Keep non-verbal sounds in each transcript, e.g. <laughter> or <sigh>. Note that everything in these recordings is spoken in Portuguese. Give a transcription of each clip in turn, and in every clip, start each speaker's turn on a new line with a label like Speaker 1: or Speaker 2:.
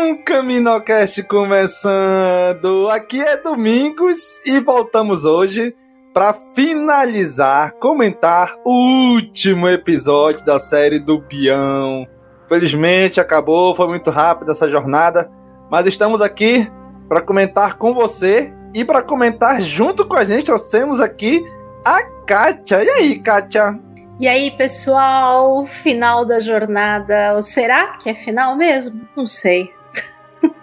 Speaker 1: um Caminocast começando. Aqui é Domingos e voltamos hoje para finalizar, comentar o último episódio da série do Bião. Felizmente acabou, foi muito rápido essa jornada, mas estamos aqui para comentar com você e para comentar junto com a gente, trouxemos aqui a Kátia. E aí, Kátia?
Speaker 2: E aí, pessoal, final da jornada. Ou será que é final mesmo? Não sei.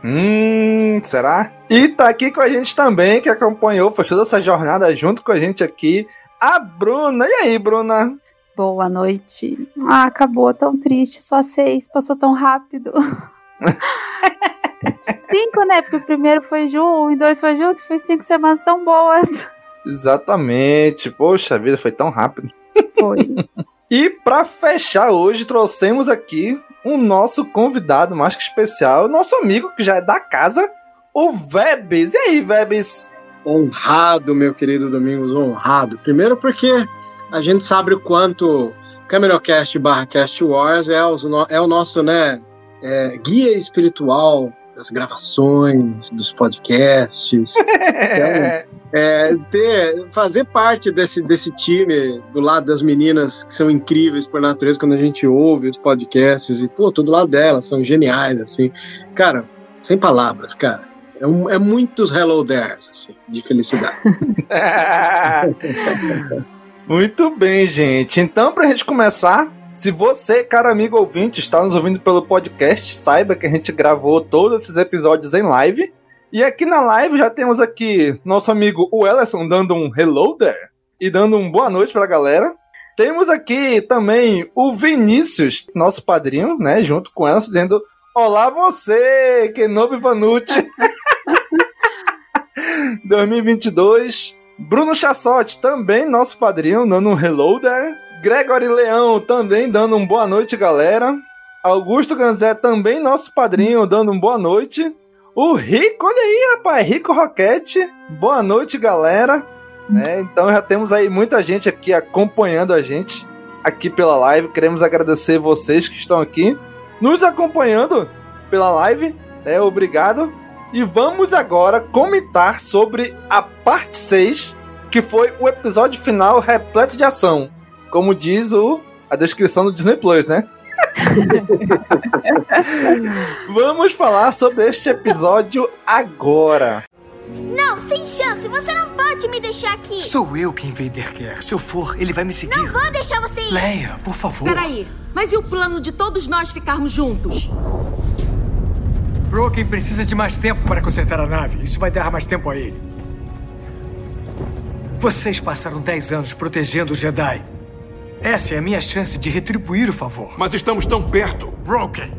Speaker 1: Hum, será? E tá aqui com a gente também, que acompanhou, foi toda essa jornada junto com a gente aqui, a Bruna. E aí, Bruna?
Speaker 3: Boa noite. Ah, acabou tão triste, só seis, passou tão rápido. <laughs> cinco, né? Porque o primeiro foi junto, e dois foi junto, foi cinco semanas tão boas.
Speaker 1: Exatamente. Poxa, a vida foi tão rápido.
Speaker 3: Foi. <laughs>
Speaker 1: e para fechar hoje, trouxemos aqui o nosso convidado mais que especial, nosso amigo que já é da casa, o Vebes. E aí, Vebes?
Speaker 4: Honrado, meu querido Domingos, honrado. Primeiro porque a gente sabe o quanto CaminoCast barra Cast Wars é, é o nosso né, é, guia espiritual das gravações, dos podcasts. <laughs> então, é, ter, fazer parte desse, desse time do lado das meninas que são incríveis por natureza quando a gente ouve os podcasts e, pô, tô do lado delas, são geniais, assim. Cara, sem palavras, cara. É, um, é muitos hello there's, assim, de felicidade. <laughs>
Speaker 1: Muito bem, gente. Então, pra gente começar, se você, cara amigo ouvinte, está nos ouvindo pelo podcast, saiba que a gente gravou todos esses episódios em live. E aqui na live já temos aqui nosso amigo o Ellison dando um hello there e dando um boa noite pra galera. Temos aqui também o Vinícius, nosso padrinho, né, junto com Ellison, dizendo Olá você, Kenobi Vanucci. <laughs> 2022. Bruno Chassotti, também nosso padrinho, dando um hello there. Gregory Leão também dando um boa noite, galera. Augusto Ganzé também nosso padrinho, dando um boa noite. O Rico, olha aí, rapaz, Rico Roquete. Boa noite, galera. É, então já temos aí muita gente aqui acompanhando a gente aqui pela live. Queremos agradecer vocês que estão aqui nos acompanhando pela live. É, obrigado. E vamos agora comentar sobre a parte 6, que foi o episódio final repleto de ação como diz o, a descrição do Disney Plus, né? <laughs> Vamos falar sobre este episódio agora.
Speaker 5: Não, sem chance! Você não pode me deixar aqui!
Speaker 6: Sou eu quem Vader quer. Se eu for, ele vai me seguir.
Speaker 5: Não vou deixar você ir!
Speaker 6: Leia, por favor.
Speaker 7: Peraí, mas e o plano de todos nós ficarmos juntos?
Speaker 8: Broken precisa de mais tempo para consertar a nave. Isso vai dar mais tempo a ele. Vocês passaram 10 anos protegendo o Jedi. Essa é a minha chance de retribuir o favor.
Speaker 9: Mas estamos tão perto.
Speaker 8: Broken,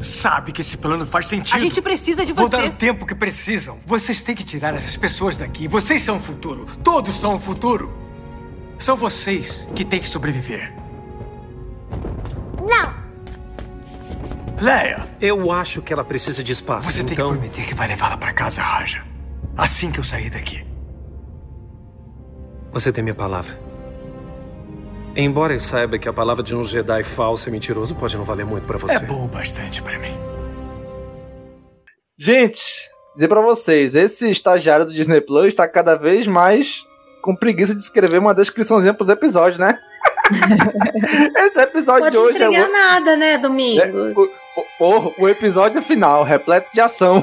Speaker 8: sabe que esse plano faz sentido.
Speaker 7: A gente precisa de
Speaker 8: Vou
Speaker 7: você.
Speaker 8: dar o tempo que precisam. Vocês têm que tirar essas pessoas daqui. Vocês são o futuro. Todos são o futuro. São vocês que têm que sobreviver.
Speaker 5: Não!
Speaker 8: Leia!
Speaker 6: Eu acho que ela precisa de espaço.
Speaker 8: Você tem
Speaker 6: então...
Speaker 8: que prometer que vai levá-la para casa, Raja. Assim que eu sair daqui.
Speaker 6: Você tem minha palavra. Embora eu saiba que a palavra de um Jedi falso e mentiroso pode não valer muito pra você.
Speaker 8: É bom bastante pra mim.
Speaker 1: Gente, dizer pra vocês, esse estagiário do Disney Plus está cada vez mais com preguiça de escrever uma descriçãozinha pros episódios, né? <laughs> esse episódio
Speaker 2: Pode
Speaker 1: de hoje é
Speaker 2: entregar
Speaker 1: o-
Speaker 2: nada, né, Domingos?
Speaker 1: o, o, o episódio final, repleto de ação.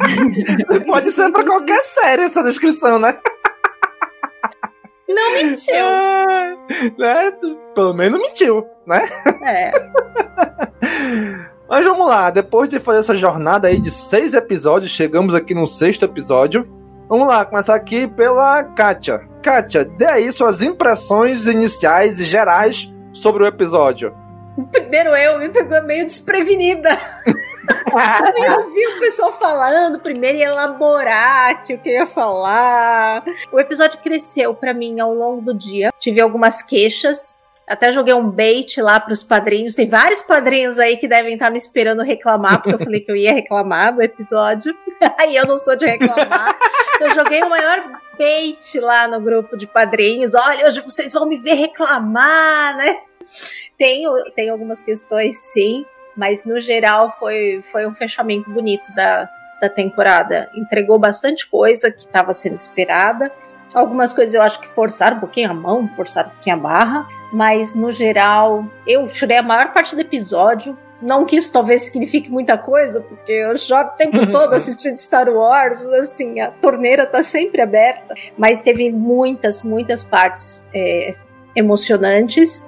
Speaker 1: <laughs> Pode ser pra qualquer série essa descrição, né?
Speaker 2: Não mentiu.
Speaker 1: né? Pelo menos mentiu, né?
Speaker 2: É. <laughs>
Speaker 1: Mas vamos lá, depois de fazer essa jornada aí de seis episódios, chegamos aqui no sexto episódio. Vamos lá, começar aqui pela Kátia. Kátia, dê aí suas impressões iniciais e gerais sobre o episódio.
Speaker 2: Primeiro eu me pegou meio desprevenida. <laughs> eu ouvi o pessoal falando, primeiro ia elaborar que o que eu ia falar. O episódio cresceu pra mim ao longo do dia. Tive algumas queixas. Até joguei um bait lá pros padrinhos. Tem vários padrinhos aí que devem estar me esperando reclamar, porque eu falei que eu ia reclamar do episódio. <laughs> Aí eu não sou de reclamar. Eu joguei o maior bait lá no grupo de padrinhos. Olha, hoje vocês vão me ver reclamar, né? Tenho, tem algumas questões, sim, mas no geral foi, foi um fechamento bonito da, da temporada. Entregou bastante coisa que estava sendo esperada. Algumas coisas eu acho que forçaram um pouquinho a mão, forçaram um pouquinho a barra, mas no geral eu chorei a maior parte do episódio. Não que isso talvez signifique muita coisa, porque eu choro o tempo <laughs> todo assistindo Star Wars, assim, a torneira tá sempre aberta. Mas teve muitas, muitas partes é, emocionantes.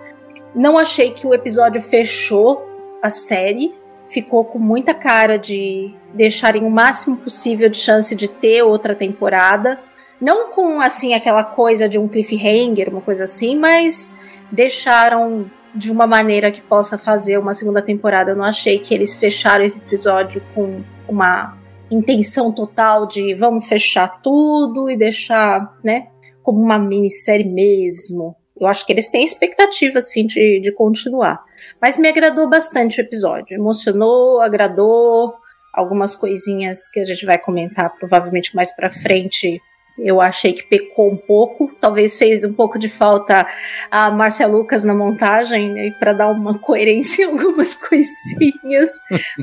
Speaker 2: Não achei que o episódio fechou a série. Ficou com muita cara de deixarem o máximo possível de chance de ter outra temporada. Não com assim aquela coisa de um cliffhanger, uma coisa assim, mas deixaram de uma maneira que possa fazer uma segunda temporada. Eu não achei que eles fecharam esse episódio com uma intenção total de vamos fechar tudo e deixar, né, como uma minissérie mesmo. Eu acho que eles têm expectativa, assim, de, de continuar. Mas me agradou bastante o episódio. Emocionou, agradou. Algumas coisinhas que a gente vai comentar provavelmente mais pra frente. Eu achei que pecou um pouco. Talvez fez um pouco de falta a Márcia Lucas na montagem, né, para dar uma <laughs> coerência em algumas coisinhas.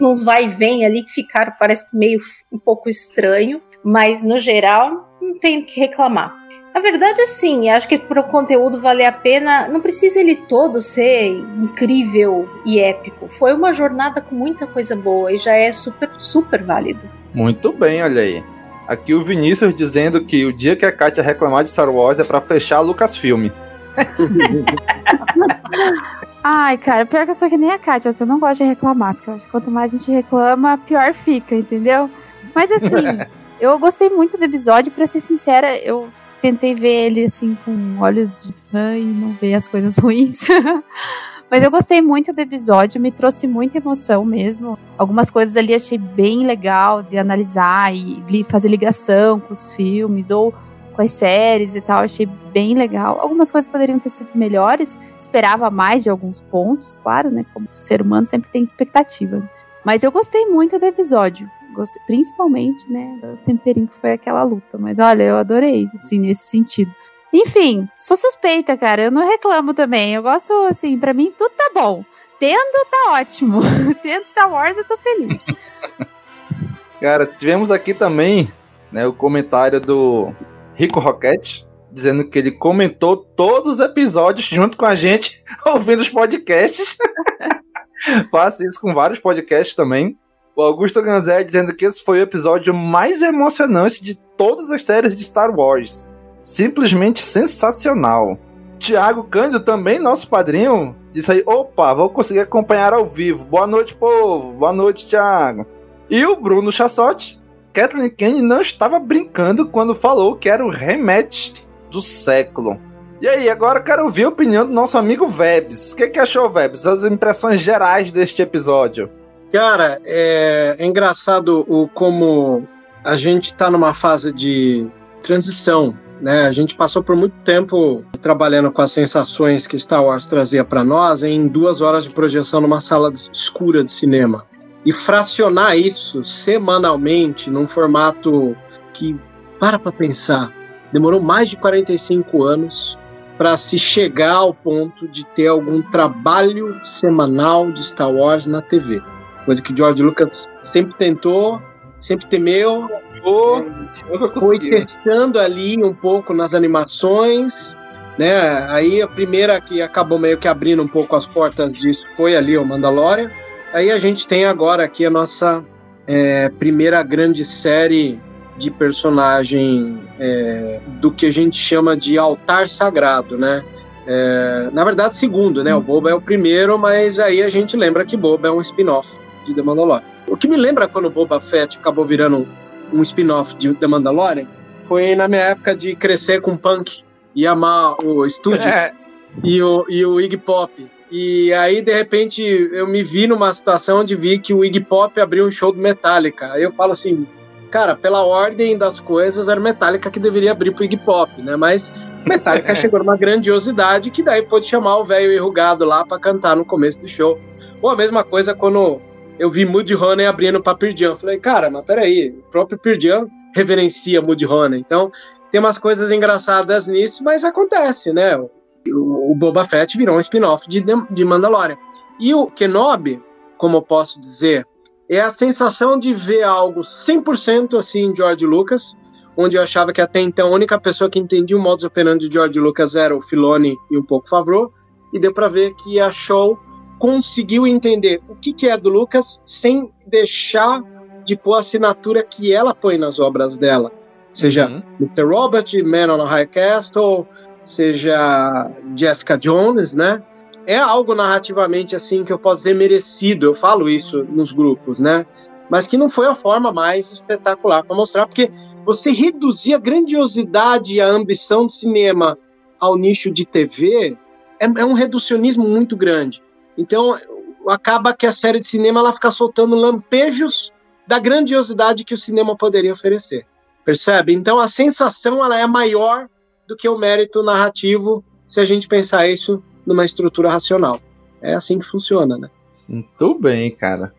Speaker 2: Uns vai e vem ali que ficaram, parece meio um pouco estranho. Mas no geral, não tem o que reclamar. A verdade é sim, acho que para o conteúdo valer a pena, não precisa ele todo ser incrível e épico. Foi uma jornada com muita coisa boa e já é super, super válido.
Speaker 1: Muito bem, olha aí. Aqui o Vinícius dizendo que o dia que a Kátia reclamar de Star Wars é pra fechar a Lucasfilm. <laughs>
Speaker 3: Ai, cara, pior que eu sou que nem a Kátia, você não gosta de reclamar, porque eu acho que quanto mais a gente reclama, pior fica, entendeu? Mas assim, <laughs> eu gostei muito do episódio, pra ser sincera, eu tentei ver ele assim com olhos de fã e não ver as coisas <laughs> ruins. Mas eu gostei muito do episódio, me trouxe muita emoção mesmo. Algumas coisas ali achei bem legal de analisar e li fazer ligação com os filmes ou com as séries e tal, achei bem legal. Algumas coisas poderiam ter sido melhores, esperava mais de alguns pontos, claro, né? Como ser humano sempre tem expectativa. Mas eu gostei muito do episódio. Gostei, principalmente, né, do temperinho que foi aquela luta. Mas olha, eu adorei, assim, nesse sentido. Enfim, sou suspeita, cara. Eu não reclamo também. Eu gosto, assim, pra mim tudo tá bom. Tendo, tá ótimo. <laughs> Tendo Star Wars, eu tô feliz. <laughs>
Speaker 1: Cara, tivemos aqui também né, o comentário do Rico Roquette, dizendo que ele comentou todos os episódios junto com a gente, <laughs> ouvindo os podcasts. Faço isso com vários podcasts também. O Augusto Ganzé dizendo que esse foi o episódio mais emocionante de todas as séries de Star Wars. Simplesmente sensacional. Tiago Cândido, também nosso padrinho, disse aí: opa, vou conseguir acompanhar ao vivo. Boa noite, povo. Boa noite, Tiago. E o Bruno Chassotti, Kathleen Kane não estava brincando quando falou que era o rematch do século. E aí, agora quero ouvir a opinião do nosso amigo Vebs. O que, que achou, Vebs? As impressões gerais deste episódio.
Speaker 4: Cara, é, é engraçado o como a gente está numa fase de transição. Né? A gente passou por muito tempo trabalhando com as sensações que Star Wars trazia para nós em duas horas de projeção numa sala escura de cinema. E fracionar isso semanalmente num formato que, para para pensar, demorou mais de 45 anos para se chegar ao ponto de ter algum trabalho semanal de Star Wars na TV. Coisa que George Lucas sempre tentou, sempre temeu.
Speaker 1: Oh,
Speaker 4: foi testando ali um pouco nas animações, né? Aí a primeira que acabou meio que abrindo um pouco as portas disso foi ali o Mandalorian. Aí a gente tem agora aqui a nossa é, primeira grande série de personagem é, do que a gente chama de altar sagrado, né? É, na verdade, segundo, né? O Boba é o primeiro, mas aí a gente lembra que Boba é um spin-off de The Mandalorian. O que me lembra quando Boba Fett acabou virando um, um spin-off de The Mandalorian foi na minha época de crescer com punk e amar o Studios é. e, o, e o Iggy Pop. E aí, de repente, eu me vi numa situação onde vi que o Iggy Pop abriu um show do Metallica. Aí eu falo assim, cara, pela ordem das coisas, era Metallica que deveria abrir pro Iggy Pop, né? Mas Metallica <laughs> chegou numa grandiosidade que daí pôde chamar o velho enrugado lá para cantar no começo do show. Ou a mesma coisa quando eu vi Moody Honey abrindo pra Pearl Falei, cara, mas peraí, o próprio Pearl reverencia Moody Honey. Então, tem umas coisas engraçadas nisso, mas acontece, né? O, o Boba Fett virou um spin-off de, de Mandalorian. E o Kenobi, como eu posso dizer, é a sensação de ver algo 100% assim George Lucas, onde eu achava que até então a única pessoa que entendia o modus operandi de George Lucas era o Filoni e um pouco Favreau, e deu para ver que a Show conseguiu entender o que, que é do Lucas sem deixar de pôr a assinatura que ela põe nas obras dela. Seja uhum. Mr. Robert, Man on a High Castle, seja Jessica Jones, né? É algo narrativamente assim que eu posso dizer merecido, eu falo isso nos grupos, né? Mas que não foi a forma mais espetacular para mostrar, porque você reduzir a grandiosidade e a ambição do cinema ao nicho de TV é, é um reducionismo muito grande. Então, acaba que a série de cinema ela fica soltando lampejos da grandiosidade que o cinema poderia oferecer. Percebe? Então, a sensação ela é maior do que o mérito narrativo se a gente pensar isso numa estrutura racional. É assim que funciona, né?
Speaker 1: Muito bem, cara.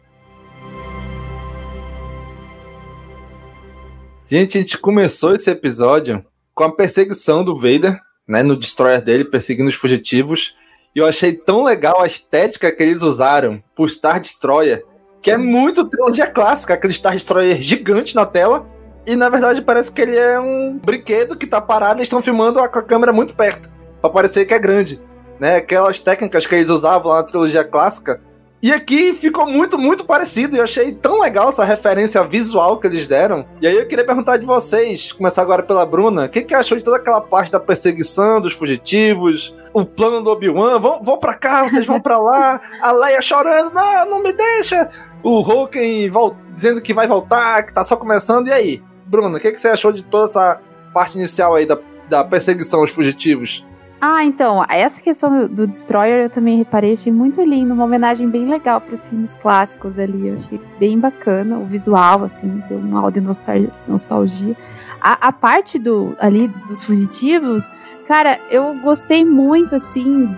Speaker 1: Gente, a gente começou esse episódio com a perseguição do Vader, né, no destroyer dele, perseguindo os fugitivos. E eu achei tão legal a estética que eles usaram pro Star Destroyer, que é muito trilogia clássica, aquele Star Destroyer gigante na tela. E na verdade parece que ele é um brinquedo que tá parado e estão filmando com a câmera muito perto, para parecer que é grande. Né? Aquelas técnicas que eles usavam lá na trilogia clássica. E aqui ficou muito, muito parecido. E eu achei tão legal essa referência visual que eles deram. E aí eu queria perguntar de vocês, começar agora pela Bruna, o que, que achou de toda aquela parte da perseguição, dos fugitivos, o plano do Obi-Wan, vão, vão pra cá, vocês vão pra lá, a Leia chorando, não, não me deixa! O Hulken dizendo que vai voltar, que tá só começando, e aí? Bruna, o que, que você achou de toda essa parte inicial aí da, da perseguição aos fugitivos?
Speaker 3: Ah, então, essa questão do, do, Destroyer eu também reparei, achei muito lindo, uma homenagem bem legal para os filmes clássicos ali, eu achei bem bacana, o visual, assim, deu uma aula de nostalgia. A, a parte do, ali dos fugitivos, Cara, eu gostei muito, assim,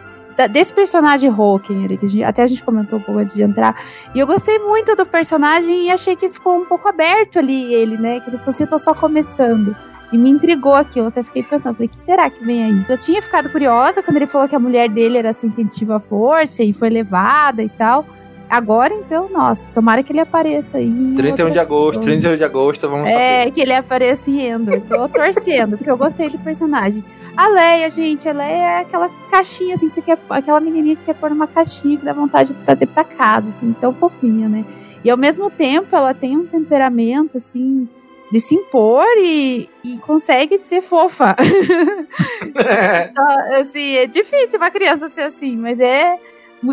Speaker 3: desse personagem Hawking, que a gente, até a gente comentou um pouco antes de entrar. E eu gostei muito do personagem e achei que ficou um pouco aberto ali, ele, né? Que ele falou assim, eu tô só começando. E me intrigou aquilo, eu até fiquei pensando, falei, que será que vem aí? Eu tinha ficado curiosa quando ele falou que a mulher dele era sensitiva à força e foi levada e tal. Agora, então, nossa, tomara que ele apareça aí.
Speaker 1: 31 de agosto, 31 de agosto, vamos
Speaker 3: É, saber. que ele apareça rindo. Eu tô torcendo, porque eu gostei do personagem. A Leia, gente, a Leia é aquela caixinha, assim, que você quer. Aquela menininha que quer pôr numa caixinha que dá vontade de trazer pra casa, assim, tão fofinha, né? E ao mesmo tempo ela tem um temperamento, assim, de se impor e, e consegue ser fofa. <laughs> então, assim, é difícil uma criança ser assim, mas é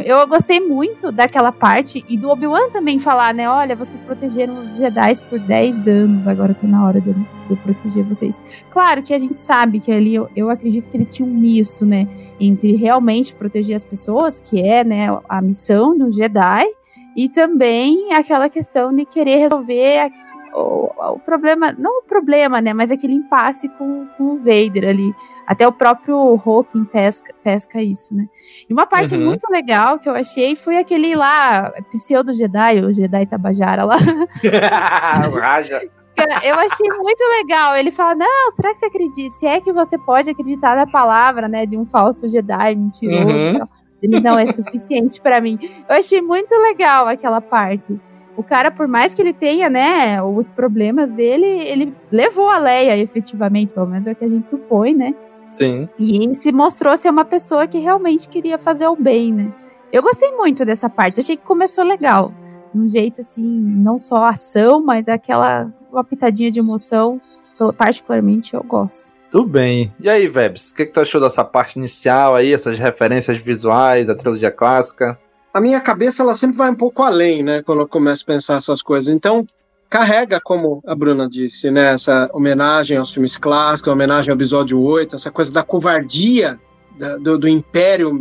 Speaker 3: eu gostei muito daquela parte e do Obi-Wan também falar, né? Olha, vocês protegeram os Jedi por 10 anos, agora tá na hora de eu proteger vocês. Claro que a gente sabe que ali eu, eu acredito que ele tinha um misto, né? Entre realmente proteger as pessoas, que é né, a missão do Jedi, e também aquela questão de querer resolver o, o, problema, não o problema, né, mas aquele impasse com, com o Vader ali. Até o próprio Hawking pesca, pesca isso, né? E uma parte uhum. muito legal que eu achei foi aquele lá, pseudo Jedi, o Jedi Tabajara lá. <laughs> <laughs>
Speaker 1: Raja.
Speaker 3: Eu achei muito legal. Ele fala: Não, será que você acredita? Se é que você pode acreditar na palavra, né, de um falso Jedi mentiroso.
Speaker 1: Uhum.
Speaker 3: Ele não é suficiente pra mim. Eu achei muito legal aquela parte. O cara, por mais que ele tenha, né, os problemas dele, ele levou a Leia efetivamente, pelo menos é o que a gente supõe, né?
Speaker 1: Sim.
Speaker 3: E se mostrou ser uma pessoa que realmente queria fazer o bem, né? Eu gostei muito dessa parte. Achei que começou legal. De um jeito assim, não só ação, mas aquela uma pitadinha de emoção. Particularmente eu gosto.
Speaker 1: Tudo bem. E aí, Vebs, o que, que tu achou dessa parte inicial aí, essas referências visuais, da trilogia clássica?
Speaker 4: A minha cabeça ela sempre vai um pouco além, né, quando eu começo a pensar essas coisas. Então, carrega, como a Bruna disse, né, essa homenagem aos filmes clássicos, homenagem ao episódio 8, essa coisa da covardia da, do, do, império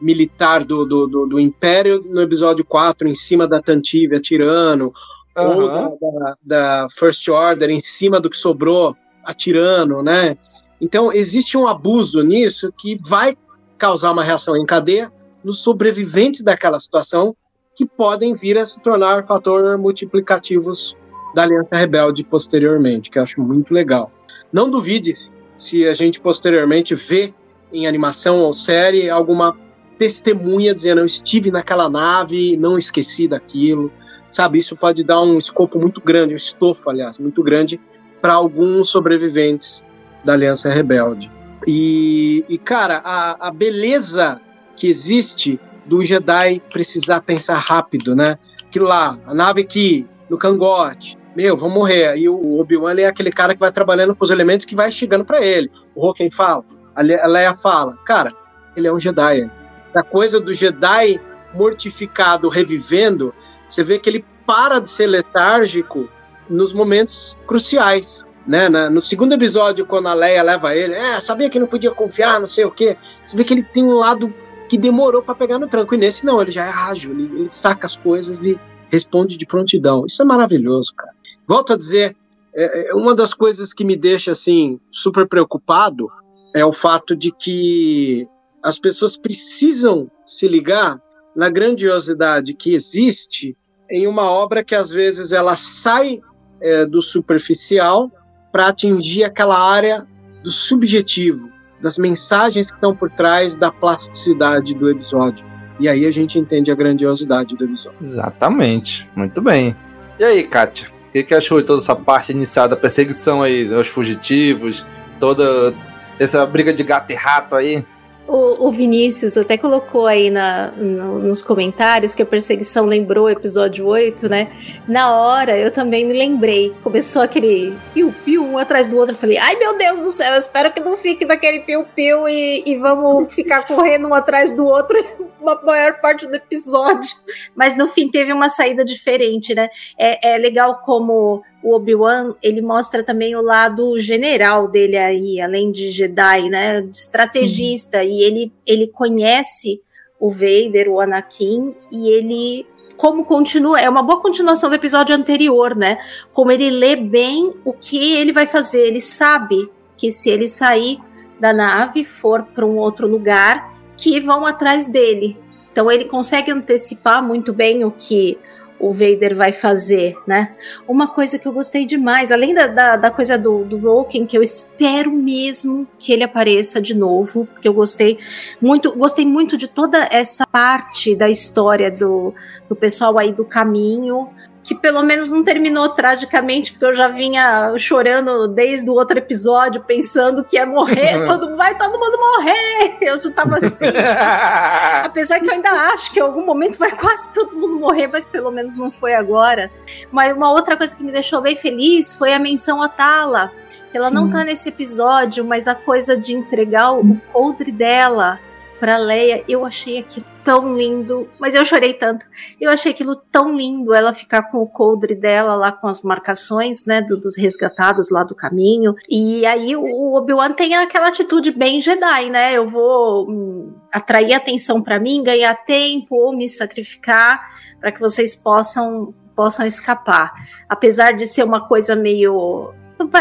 Speaker 4: militar, do, do, do, império no episódio 4, em cima da Tantive atirando, uhum. ou da, da, da, First Order em cima do que sobrou atirando, né? Então, existe um abuso nisso que vai causar uma reação em cadeia nos sobreviventes daquela situação, que podem vir a se tornar fator multiplicativos da Aliança Rebelde posteriormente, que eu acho muito legal. Não duvide se a gente posteriormente vê em animação ou série alguma testemunha dizendo eu estive naquela nave, não esqueci daquilo, sabe? Isso pode dar um escopo muito grande, um estofo, aliás, muito grande para alguns sobreviventes da Aliança Rebelde. E, e cara, a, a beleza que existe do Jedi precisar pensar rápido, né? Que lá, a nave aqui, no cangote, meu, vamos morrer. E o Obi-Wan é aquele cara que vai trabalhando com os elementos que vai chegando para ele. O Roken fala, a Leia fala, cara, ele é um Jedi. A coisa do Jedi mortificado revivendo, você vê que ele para de ser letárgico nos momentos cruciais. Né? no segundo episódio, quando a Leia leva ele, é, sabia que não podia confiar, não sei o quê. Você vê que ele tem um lado que demorou para pegar no tranco. E nesse não, ele já é ágil, ele, ele, saca as coisas e responde de prontidão. Isso é maravilhoso, cara. Volto a dizer, é, é uma das coisas que me deixa assim super preocupado é o fato de que as pessoas precisam se ligar na grandiosidade que existe em uma obra que às vezes ela sai é, do superficial para atingir aquela área do subjetivo, das mensagens que estão por trás da plasticidade do episódio. E aí a gente entende a grandiosidade do episódio.
Speaker 1: Exatamente. Muito bem. E aí, Kátia? O que, que achou de toda essa parte inicial da perseguição aí aos fugitivos? Toda essa briga de gato e rato aí?
Speaker 2: O, o Vinícius até colocou aí na, no, nos comentários que a perseguição lembrou o episódio 8, né? Na hora eu também me lembrei. Começou aquele piu-piu um atrás do outro. Eu falei, ai meu Deus do céu, eu espero que não fique daquele piu-piu e, e vamos ficar correndo um atrás do outro <laughs> uma maior parte do episódio. Mas no fim teve uma saída diferente, né? É, é legal como o Obi-Wan, ele mostra também o lado general dele aí, além de Jedi, né? De estrategista. Sim. E ele, ele conhece o Vader, o Anakin, e ele como continua, é uma boa continuação do episódio anterior, né? Como ele lê bem o que ele vai fazer, ele sabe que se ele sair da nave, for para um outro lugar, que vão atrás dele. Então ele consegue antecipar muito bem o que o Vader vai fazer, né? Uma coisa que eu gostei demais, além da, da, da coisa do, do Roken, que eu espero mesmo que ele apareça de novo, porque eu gostei muito, gostei muito de toda essa parte da história do, do pessoal aí do caminho, que pelo menos não terminou tragicamente, porque eu já vinha chorando desde o outro episódio, pensando que ia morrer, <laughs> todo, vai todo mundo morrer. Eu já tava assim. <laughs> Apesar que eu ainda acho que em algum momento vai quase todo mundo morrer, mas pelo menos não foi agora. Mas uma outra coisa que me deixou bem feliz foi a menção a Tala. Ela Sim. não tá nesse episódio, mas a coisa de entregar o coldre dela pra Leia, eu achei aquilo tão lindo, mas eu chorei tanto. Eu achei aquilo tão lindo, ela ficar com o coldre dela lá com as marcações, né, do, dos resgatados lá do caminho. E aí o Obi-Wan tem aquela atitude bem Jedi, né? Eu vou hum, atrair atenção para mim, ganhar tempo ou me sacrificar para que vocês possam possam escapar. Apesar de ser uma coisa meio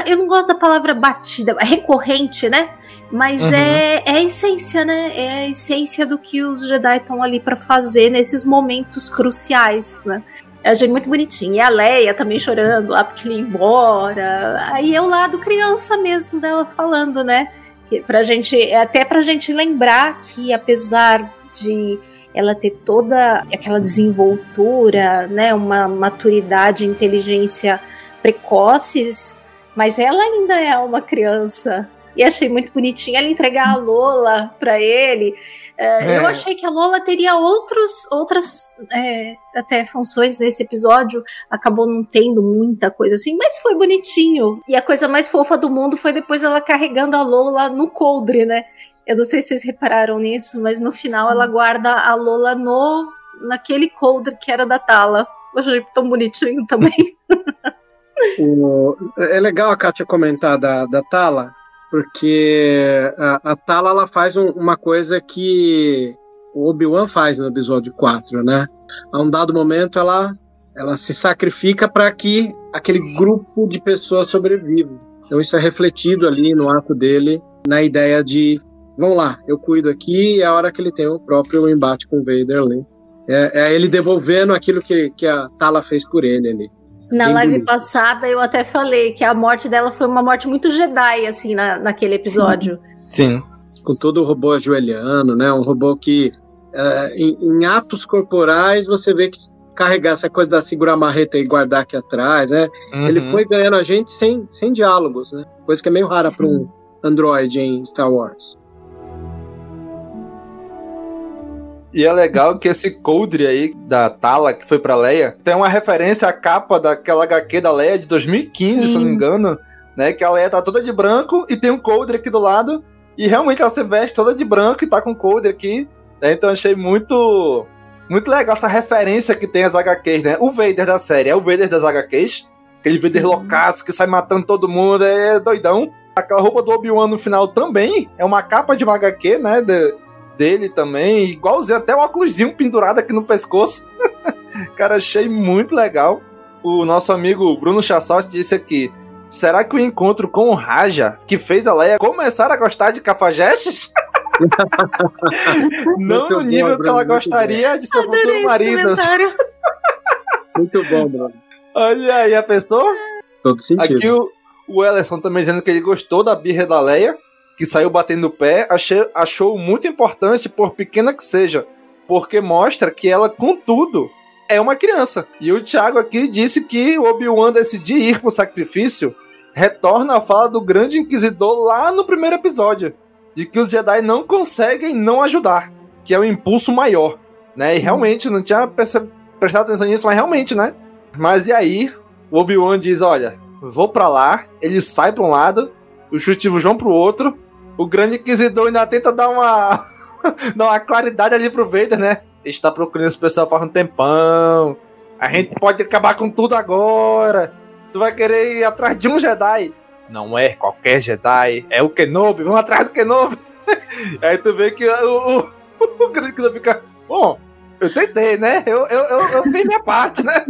Speaker 2: eu não gosto da palavra batida, recorrente, né? Mas uhum. é, é a essência, né? É a essência do que os Jedi estão ali para fazer nesses momentos cruciais, né? Eu achei muito bonitinho. E a Leia também chorando lá porque ele ia embora. Aí é o lado criança mesmo dela falando, né? Que pra gente, é até pra gente lembrar que apesar de ela ter toda aquela desenvoltura, né, uma maturidade, inteligência precoces, mas ela ainda é uma criança. E achei muito bonitinho ela entregar a Lola para ele. É, é. Eu achei que a Lola teria outros, outras é, até funções nesse episódio. Acabou não tendo muita coisa assim, mas foi bonitinho. E a coisa mais fofa do mundo foi depois ela carregando a Lola no coldre, né? Eu não sei se vocês repararam nisso, mas no final ela guarda a Lola no naquele coldre que era da Tala. Eu achei tão bonitinho também. <laughs>
Speaker 4: o, é legal a Kátia comentar da, da Tala, porque a, a Tala ela faz um, uma coisa que o Obi-Wan faz no episódio 4, né? A um dado momento ela, ela se sacrifica para que aquele grupo de pessoas sobreviva. Então isso é refletido ali no ato dele, na ideia de vamos lá, eu cuido aqui, e é a hora que ele tem o próprio embate com o Vader ali. É, é ele devolvendo aquilo que, que a Tala fez por ele ali.
Speaker 2: Na Bem live bonito. passada eu até falei que a morte dela foi uma morte muito Jedi, assim, na, naquele episódio.
Speaker 1: Sim.
Speaker 4: Com todo o robô ajoelhando, né? Um robô que uh, em, em, atos corporais você vê que carregar essa coisa da segurar a marreta e guardar aqui atrás, né? Uhum. Ele foi ganhando a gente sem, sem diálogos, né? Coisa que é meio rara para um android em Star Wars.
Speaker 1: E é legal que esse coldre aí da Tala, que foi pra Leia, tem uma referência à capa daquela HQ da Leia de 2015, Sim. se não me engano, né? Que a Leia tá toda de branco e tem um coldre aqui do lado. E realmente ela se veste toda de branco e tá com coldre aqui. Né? Então achei muito muito legal essa referência que tem as HQs, né? O Vader da série é o Vader das HQs. Aquele Vader Sim. loucaço que sai matando todo mundo, é doidão. Aquela roupa do Obi-Wan no final também é uma capa de uma HQ, né? De, dele também, igualzinho, até o óculosinho pendurado aqui no pescoço. <laughs> Cara, achei muito legal. O nosso amigo Bruno Chassotti disse aqui: será que o encontro com o Raja, que fez a Leia começar a gostar de cafajestes? <laughs> Não muito no nível bom, que ela gostaria de seu futuro marido.
Speaker 4: muito bom, Bruno.
Speaker 1: Olha aí, a pessoa?
Speaker 4: Todo sentido.
Speaker 1: Aqui o, o Ellison também dizendo que ele gostou da birra da Leia que saiu batendo o pé, achei, achou muito importante, por pequena que seja, porque mostra que ela, contudo, é uma criança. E o Thiago aqui disse que o Obi-Wan decidir ir pro sacrifício retorna à fala do grande inquisidor lá no primeiro episódio, de que os Jedi não conseguem não ajudar, que é o impulso maior, né? E realmente, não tinha prestado atenção nisso, mas realmente, né? Mas e aí, o Obi-Wan diz, olha, vou para lá, ele sai para um lado, o Chutivo João pro outro, o grande inquisidor ainda tenta dar uma, <laughs> dar uma claridade ali pro Vader, né? Gente tá procurando esse pessoal faz um tempão. A gente pode acabar com tudo agora. Tu vai querer ir atrás de um Jedi. Não é qualquer Jedi, é o Kenobi. Vamos atrás do Kenobi. <laughs> Aí tu vê que o, o, <laughs> o grande inquisidor fica... Bom, eu tentei, né? Eu, eu, eu, eu fiz minha parte, né?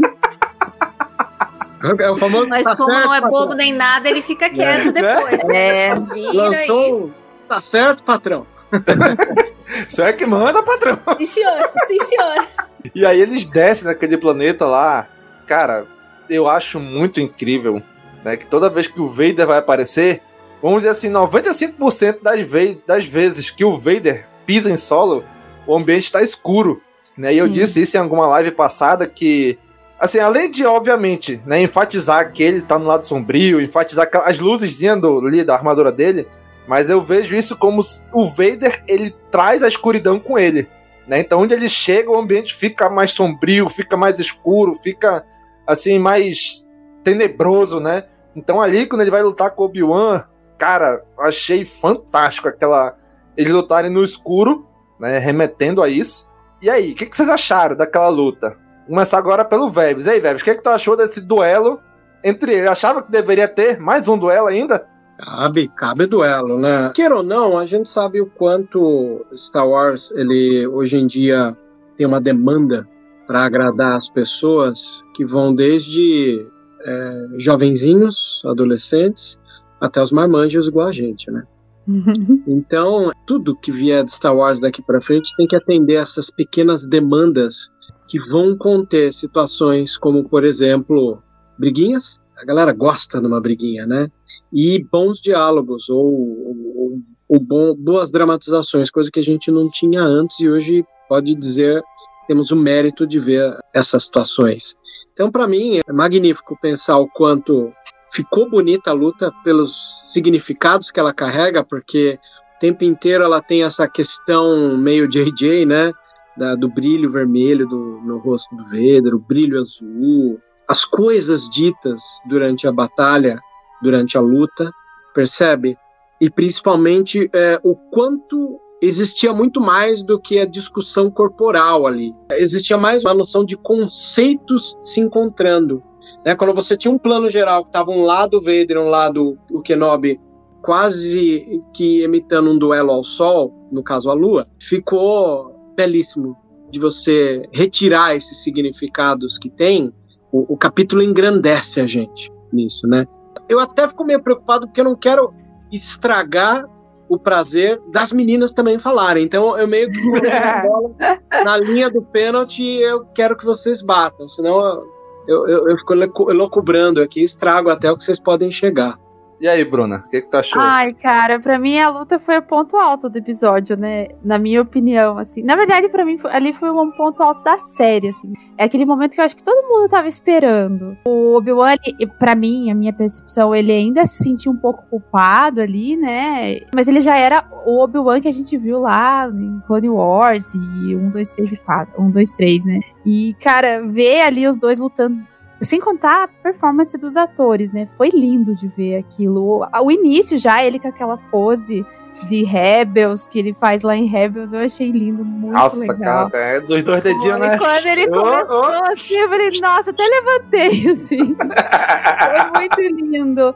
Speaker 2: É o famoso Mas tá como certo, não é bobo patrão. nem nada, ele fica quieto é. depois. Né? É,
Speaker 4: Lançou, tá certo, patrão. <laughs>
Speaker 1: Você é que manda, patrão.
Speaker 2: Sim, senhor, sim, senhor.
Speaker 1: E aí eles descem naquele planeta lá. Cara, eu acho muito incrível, né? Que toda vez que o Vader vai aparecer, vamos dizer assim, 95% das, ve das vezes que o Vader pisa em solo, o ambiente está escuro. Né? E eu disse isso em alguma live passada que Assim, além de, obviamente, né, enfatizar que ele tá no lado sombrio, enfatizar as luzes do, ali da armadura dele, mas eu vejo isso como o Vader, ele traz a escuridão com ele. Né? Então, onde ele chega, o ambiente fica mais sombrio, fica mais escuro, fica, assim, mais tenebroso, né? Então, ali, quando ele vai lutar com Obi-Wan, cara, achei fantástico aquela... Eles lutarem no escuro, né, remetendo a isso. E aí, o que, que vocês acharam daquela luta? Começar agora pelo Vebs. E aí, Vebs, o que, é que tu achou desse duelo entre eles? Achava que deveria ter mais um duelo ainda?
Speaker 4: Cabe, cabe duelo, né? Queira ou não, a gente sabe o quanto Star Wars, ele hoje em dia tem uma demanda para agradar as pessoas que vão desde é, jovenzinhos, adolescentes, até os marmanjos igual a gente, né? <laughs> então, tudo que vier de Star Wars daqui para frente tem que atender essas pequenas demandas que vão conter situações como, por exemplo, briguinhas. A galera gosta de uma briguinha, né? E bons diálogos ou, ou, ou bom, boas dramatizações, coisa que a gente não tinha antes e hoje pode dizer temos o mérito de ver essas situações. Então, para mim, é magnífico pensar o quanto ficou bonita a luta pelos significados que ela carrega, porque o tempo inteiro ela tem essa questão meio JJ, né? Da, do brilho vermelho do, no rosto do Vader, o brilho azul, as coisas ditas durante a batalha, durante a luta, percebe? E principalmente é, o quanto existia muito mais do que a discussão corporal ali. Existia mais uma noção de conceitos se encontrando. Né? Quando você tinha um plano geral que estava um lado o Vader, um lado o Kenobi, quase que imitando um duelo ao Sol, no caso a Lua, ficou belíssimo de você retirar esses significados que tem. O, o capítulo engrandece a gente nisso, né? Eu até fico meio preocupado porque eu não quero estragar o prazer das meninas também falarem. Então eu meio que <laughs> na linha do pênalti eu quero que vocês batam, senão eu, eu, eu fico elocubrando aqui, estrago até o que vocês podem chegar.
Speaker 1: E aí, Bruna, o que, que tu achou?
Speaker 3: Ai, cara, pra mim a luta foi o ponto alto do episódio, né? Na minha opinião, assim. Na verdade, pra mim, ali foi um ponto alto da série, assim. É aquele momento que eu acho que todo mundo tava esperando. O Obi-Wan, pra mim, a minha percepção, ele ainda se sentia um pouco culpado ali, né? Mas ele já era o Obi-Wan que a gente viu lá em Clone Wars e 1, 2, 3 e 4. 1, 2, 3, né? E, cara, ver ali os dois lutando sem contar a performance dos atores, né? Foi lindo de ver aquilo. O início já, ele com aquela pose de Rebels que ele faz lá em Rebels, eu achei lindo, muito
Speaker 1: nossa,
Speaker 3: legal.
Speaker 1: Nossa, cara, é dos dois dedinhos, né?
Speaker 3: E quando ele começou oh, oh. assim, eu falei, nossa, até levantei, <laughs> assim. Foi muito lindo.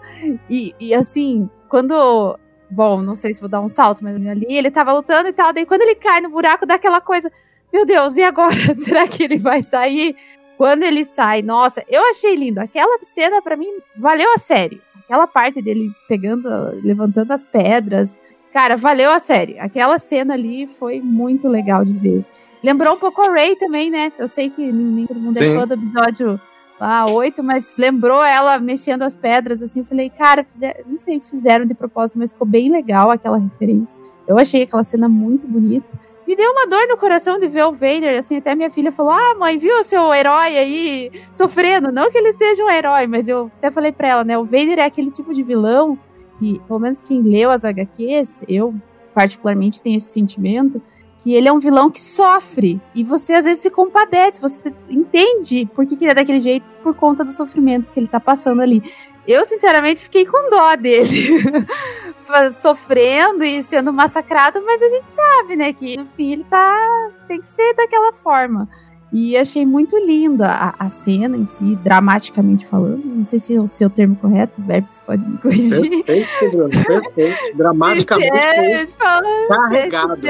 Speaker 3: E, e assim, quando... Bom, não sei se vou dar um salto, mas ali ele tava lutando e tal, daí quando ele cai no buraco, dá aquela coisa... Meu Deus, e agora? <laughs> Será que ele vai sair? Quando ele sai, nossa, eu achei lindo. Aquela cena para mim valeu a série. Aquela parte dele pegando, levantando as pedras, cara, valeu a série. Aquela cena ali foi muito legal de ver. Lembrou um pouco a Ray também, né? Eu sei que nem todo mundo Sim. é fã do episódio lá, 8, mas lembrou ela mexendo as pedras, assim, eu falei, cara, fizer... não sei se fizeram de propósito, mas ficou bem legal aquela referência. Eu achei aquela cena muito bonita me deu uma dor no coração de ver o Vader, assim, até minha filha falou, ah, mãe, viu o seu herói aí sofrendo? Não que ele seja um herói, mas eu até falei pra ela, né, o Vader é aquele tipo de vilão que, pelo menos quem leu as HQs, eu particularmente tenho esse sentimento, que ele é um vilão que sofre, e você às vezes se compadece, você entende por que, que ele é daquele jeito por conta do sofrimento que ele tá passando ali. Eu, sinceramente, fiquei com dó dele. <laughs> Sofrendo e sendo massacrado, mas a gente sabe, né, que no fim ele tá. tem que ser daquela forma. E achei muito linda a, a, cena em si, dramaticamente falando. Não sei se é o seu termo correto, o Verbs pode me corrigir.
Speaker 4: Perfeito, Bruno, perfeito. <laughs> Dramaticamente falando, carregado.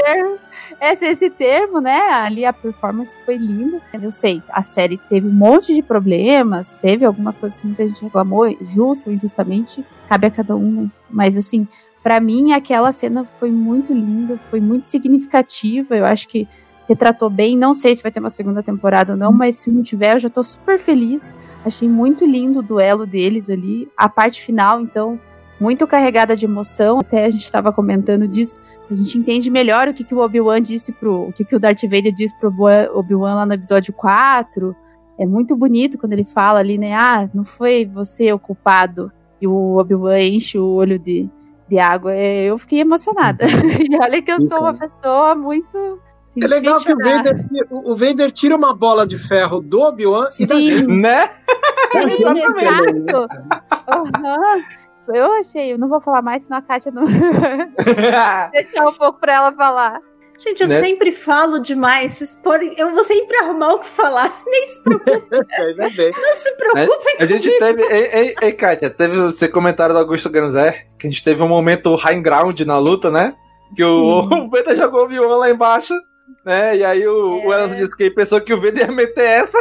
Speaker 3: Esse, esse termo, né? Ali a performance foi linda. Eu sei, a série teve um monte de problemas, teve algumas coisas que muita gente reclamou, justo injustamente, cabe a cada um, né? Mas assim, para mim aquela cena foi muito linda, foi muito significativa. Eu acho que retratou bem. Não sei se vai ter uma segunda temporada ou não, mas se não tiver, eu já tô super feliz. Achei muito lindo o duelo deles ali. A parte final, então, muito carregada de emoção. Até a gente estava comentando disso. A gente entende melhor o que, que o Obi-Wan disse pro. O que, que o Darth Vader disse pro Obi-Wan lá no episódio 4. É muito bonito quando ele fala ali, né? Ah, não foi você o culpado. E o Obi-Wan enche o olho de, de água. É, eu fiquei emocionada. <laughs> e olha que eu sou uma pessoa muito
Speaker 4: é legal que o Vader, o Vader, tira uma bola de ferro do Obi-Wan e
Speaker 1: dá Né? <laughs>
Speaker 3: Exatamente. Uhum. Eu achei, eu não vou falar mais, senão a Kátia não. <laughs> <laughs> Deixar um pouco pra ela falar.
Speaker 2: Gente, eu né? sempre falo demais. Vocês podem. Eu vou sempre arrumar o que falar. <laughs> Nem se preocupe. não se preocupe.
Speaker 1: A gente teve. Ei, ei, ei, Kátia, teve você comentário do Augusto Ganzer que a gente teve um momento high ground na luta, né? Que o, o Vader jogou o Vion lá embaixo né? E aí o, é. o Elas disse que pensou que o Vader ia meter essa.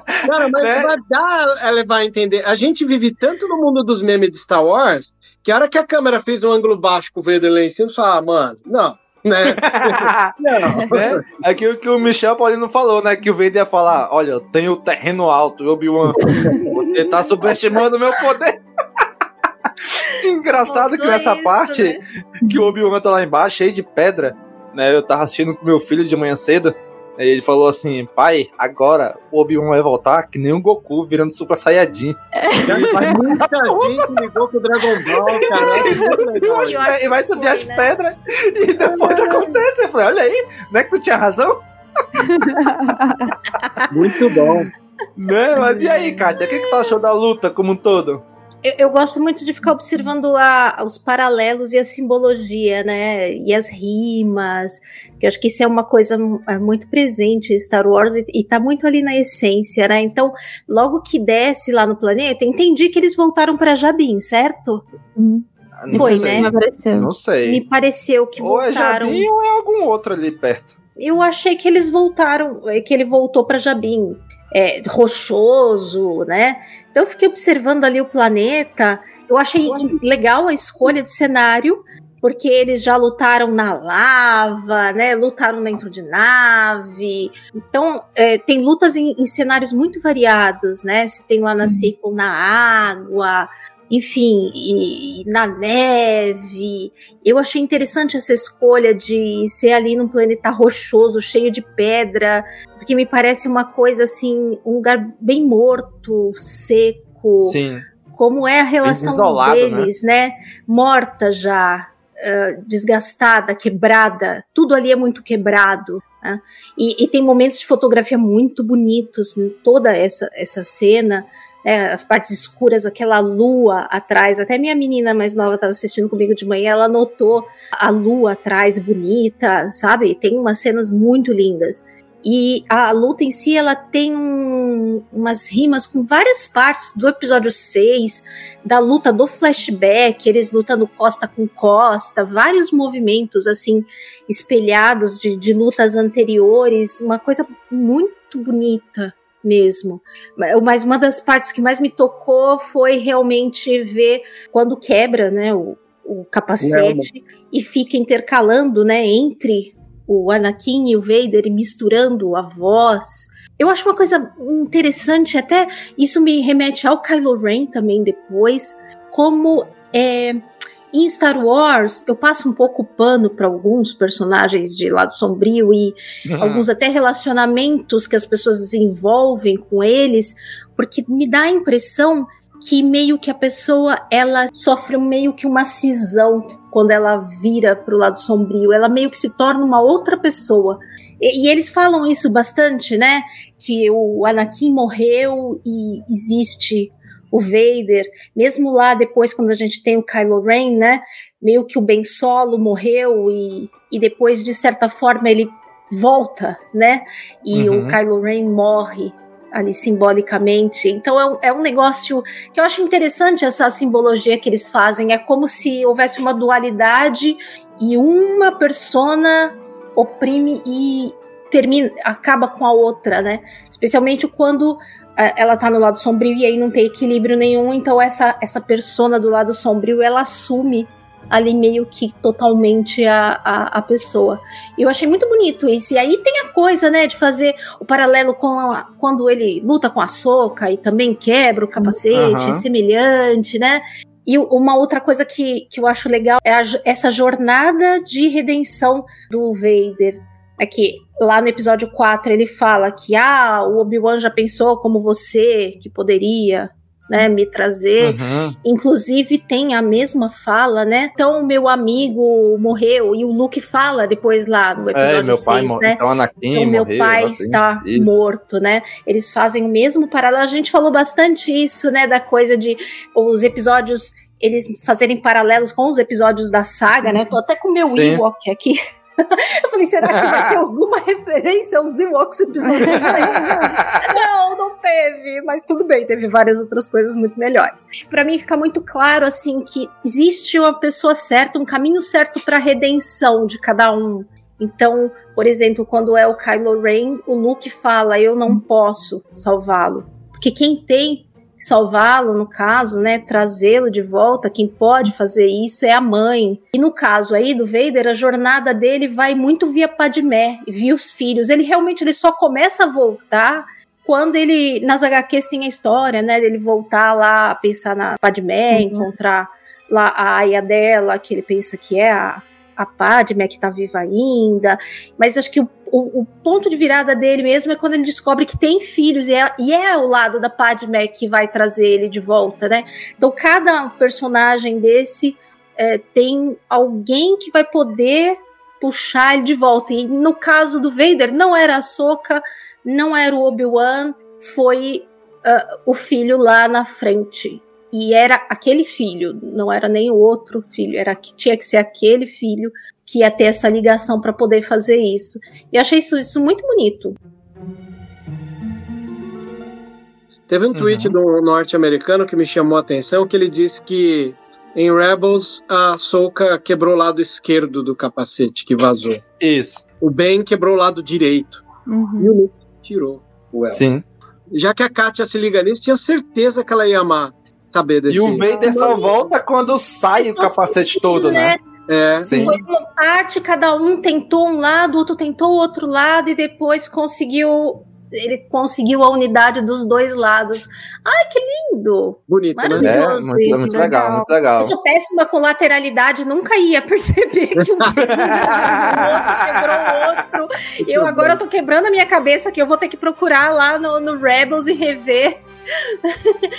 Speaker 4: Cara, mas né? dá a levar a entender. A gente vive tanto no mundo dos memes de Star Wars que a hora que a câmera fez um ângulo baixo com o Vader lá em cima, você fala, ah, mano, não. né? <laughs>
Speaker 1: Não, né? É que o que o Michel Paulino falou, né? Que o Vader ia falar: olha, eu tenho terreno alto, e Obi-Wan, você tá subestimando o meu poder. <laughs> Engraçado que nessa
Speaker 2: isso,
Speaker 1: parte,
Speaker 2: né?
Speaker 1: que o Obi-Wan tá lá embaixo, cheio de pedra, né? Eu tava assistindo com meu filho de manhã cedo. Aí ele falou assim: pai, agora o Obi-Wan vai voltar que nem o Goku virando Super Saiyajin.
Speaker 4: Mas muita <laughs> gente ligou pro Dragon Ball, cara.
Speaker 1: E vai subir as pedras e depois acontece. Eu falei, olha aí, não é que tu tinha razão?
Speaker 4: Muito bom. <laughs>
Speaker 1: Né? Mas e aí, Kátia, o que, que tu achou da luta como um todo?
Speaker 2: Eu, eu gosto muito de ficar observando a- os paralelos e a simbologia, né? E as rimas. Que eu acho que isso é uma coisa é, muito presente em Star Wars e, e tá muito ali na essência, né? Então, logo que desce lá no planeta, entendi que eles voltaram pra Jabim, certo?
Speaker 1: Não
Speaker 2: Foi,
Speaker 1: sei.
Speaker 2: né?
Speaker 1: Não sei.
Speaker 2: Me pareceu que
Speaker 1: Ou é
Speaker 2: voltaram.
Speaker 1: Jabim ou é algum outro ali perto.
Speaker 2: Eu achei que eles voltaram, eh, que ele voltou para Jabim, é, rochoso, né? Então eu fiquei observando ali o planeta. Eu achei legal a escolha de cenário, porque eles já lutaram na lava, né? Lutaram dentro de nave. Então eh, tem lutas em, em cenários muito variados, né? Se tem lá na sequel na água. Enfim, e, e na neve. Eu achei interessante essa escolha de ser ali num planeta rochoso, cheio de pedra, porque me parece uma coisa assim, um lugar bem morto, seco.
Speaker 1: Sim.
Speaker 2: Como é a relação
Speaker 1: desolado,
Speaker 2: deles, né? Morta já, ah, desgastada, quebrada. Tudo ali é muito quebrado. né? E, e tem momentos de fotografia muito bonitos em toda essa, essa cena né, as partes escuras, aquela lua atrás. Até minha menina mais nova estava assistindo comigo de manhã, ela notou a lua atrás bonita, sabe? Tem umas cenas muito lindas. E a luta em si, ela tem um- umas rimas com várias partes do episódio 6, da luta do flashback, eles lutando costa com costa, vários movimentos assim espelhados de, de lutas anteriores, uma coisa muito bonita mesmo. Mas uma das partes que mais me tocou foi realmente ver quando quebra, né, o, o capacete e fica intercalando, né, entre o Anakin e o Vader e misturando a voz. Eu acho uma coisa interessante, até isso me remete ao Kylo Ren também depois, como é, em Star Wars eu passo um pouco pano para alguns personagens de lado sombrio e
Speaker 10: Uhum.
Speaker 2: alguns até relacionamentos que as pessoas desenvolvem com eles, porque me dá a impressão que meio que a pessoa ela sofre meio que uma cisão quando ela vira pro lado sombrio, ela meio que se torna uma outra pessoa. E, e eles falam isso bastante, né? Que o Anakin morreu e existe o Vader, mesmo lá depois quando a gente tem o Kylo Ren, né? Meio que o Ben Solo morreu e, e depois de certa forma ele volta, né? E
Speaker 10: Uhum.
Speaker 2: o Kylo Ren morre ali simbolicamente. Então é um, é um negócio que eu acho interessante essa simbologia que eles fazem. É como se houvesse uma dualidade e uma persona oprime e termina, acaba com a outra, né? Especialmente quando ela tá no lado sombrio e aí não tem equilíbrio nenhum, então essa essa persona do lado sombrio ela assume ali meio que totalmente a, a, a pessoa. E eu achei muito bonito isso. E aí tem a coisa, né, de fazer o paralelo com a- quando ele luta com a soca e também quebra o capacete,
Speaker 10: Aham.
Speaker 2: é semelhante, né? E uma outra coisa que, que eu acho legal é a essa jornada de redenção do Vader. É que lá no episódio 4 ele fala que ah, o Obi-Wan já pensou como você que poderia né, me trazer.
Speaker 1: Uhum.
Speaker 2: Inclusive tem a mesma fala, né? Então o meu amigo morreu e o Luke fala depois lá no episódio
Speaker 1: É, meu pai
Speaker 2: 6,
Speaker 1: mo-
Speaker 2: né?
Speaker 1: então Anakin
Speaker 2: Então, meu
Speaker 1: morreu,
Speaker 2: pai
Speaker 1: assim,
Speaker 2: está
Speaker 1: isso.
Speaker 2: morto, né? Eles fazem o mesmo paralelo. A gente falou bastante isso, né? Da coisa de os episódios eles fazerem paralelos com os episódios da saga, né? Tô até com o meu
Speaker 10: Sim.
Speaker 2: Ewok aqui. <laughs> Eu falei, será que vai ter <laughs> alguma referência aos Ewoks episódios 6? <laughs> Não, não teve, mas tudo bem, teve várias outras coisas muito melhores. Pra mim fica muito claro assim que existe uma pessoa certa, um caminho certo pra redenção de cada um. Então, por exemplo, quando é o Kylo Ren, o Luke fala: "Eu não posso salvá-lo", porque quem tem salvá-lo, no caso, né, trazê-lo de volta, quem pode fazer isso é a mãe. E no caso aí do Vader, a jornada dele vai muito via Padmé, via os filhos. Ele realmente ele só começa a voltar quando ele nas HQs tem a história, né, dele voltar lá, pensar na Padmé, uhum. encontrar lá a aia dela, que ele pensa que é a a Padme, que tá viva ainda, mas acho que o, o, o, ponto de virada dele mesmo é quando ele descobre que tem filhos, e é, e é o lado da Padme que vai trazer ele de volta, né? Então, cada personagem desse é, tem alguém que vai poder puxar ele de volta. E no caso do Vader, não era a Soka, não era o Obi-Wan, foi uh, o filho lá na frente e era aquele filho, não era nem o outro filho, era que tinha que ser aquele filho que ia ter essa ligação para poder fazer isso. E achei isso, isso muito bonito.
Speaker 4: Teve um tweet uhum. do norte-americano que me chamou a atenção, que ele disse que em Rebels a Soka quebrou o lado esquerdo do capacete que vazou.
Speaker 1: Isso.
Speaker 4: O Ben quebrou o lado direito.
Speaker 3: Uhum.
Speaker 4: E o Luke tirou o El.
Speaker 1: Sim.
Speaker 4: Já que a Katia se liga nisso, tinha certeza que ela ia amar saber desse.
Speaker 1: E o Vader só volta quando sai o capacete todo, né?
Speaker 4: É.
Speaker 2: Sim. Foi uma parte, cada um tentou um lado, o outro tentou o outro lado e depois conseguiu. Ele conseguiu a unidade dos dois lados. Ai, que lindo!
Speaker 4: Bonito, né?
Speaker 1: Maravilhoso, né? É, muito, muito legal, muito legal.
Speaker 2: Eu sou péssima com lateralidade, nunca ia perceber que um <laughs> quebrou o outro. Eu agora tô quebrando a minha cabeça que eu vou ter que procurar lá no, no Rebels e rever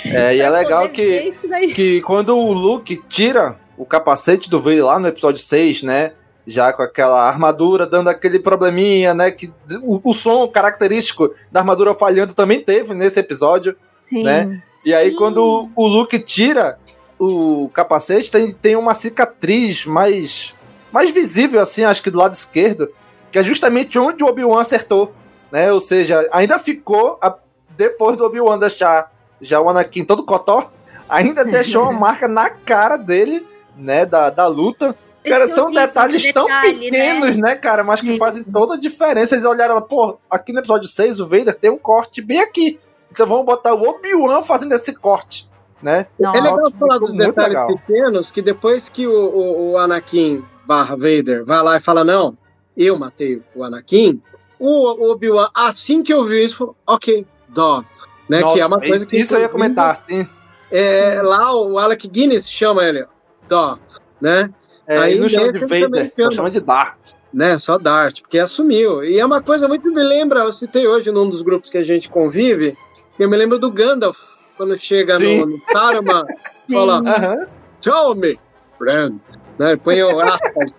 Speaker 1: é, e é <laughs> legal que, que quando o Luke tira o capacete do Vader lá no episódio 6, né? Já com aquela armadura dando aquele probleminha, né? Que o, o som característico da armadura falhando também teve nesse episódio, Sim. né? E aí, Sim. quando o Luke tira o capacete, tem, tem uma cicatriz mais, mais visível, assim, acho que do lado esquerdo, que é justamente onde o Obi-Wan acertou, né? Ou seja, ainda ficou a, depois do Obi-Wan deixar já o Anakin todo cotó, ainda <laughs> deixou uma marca na cara dele, né, da, da luta. Cara, são detalhes de tão detalhe, pequenos, né? né? cara, mas que fazem toda a diferença. Eles olharam, pô, aqui no episódio 6 o Vader tem um corte bem aqui. Então vamos botar o Obi-Wan fazendo esse corte, né?
Speaker 4: Nossa, é legal falar dos detalhes legal. pequenos, que depois que o, o, o Anakin barra Vader vai lá e fala, não, eu matei o Anakin, o Obi-Wan, assim que eu vi isso, ok, Dot, né? Nossa, que é uma coisa que
Speaker 1: isso eu ia comentar, sim.
Speaker 4: É, lá o Alec Guinness chama ele Dot, né?
Speaker 1: É, Aí não chama de Vader, só chama de Dart.
Speaker 4: Né, só Dart, porque assumiu. E é uma coisa muito me lembra, eu citei hoje num dos grupos que a gente convive, eu me lembro do Gandalf, quando chega sim. no, no Saruman, <laughs> fala, uh -huh. tell me, friend, né, põe o aspas,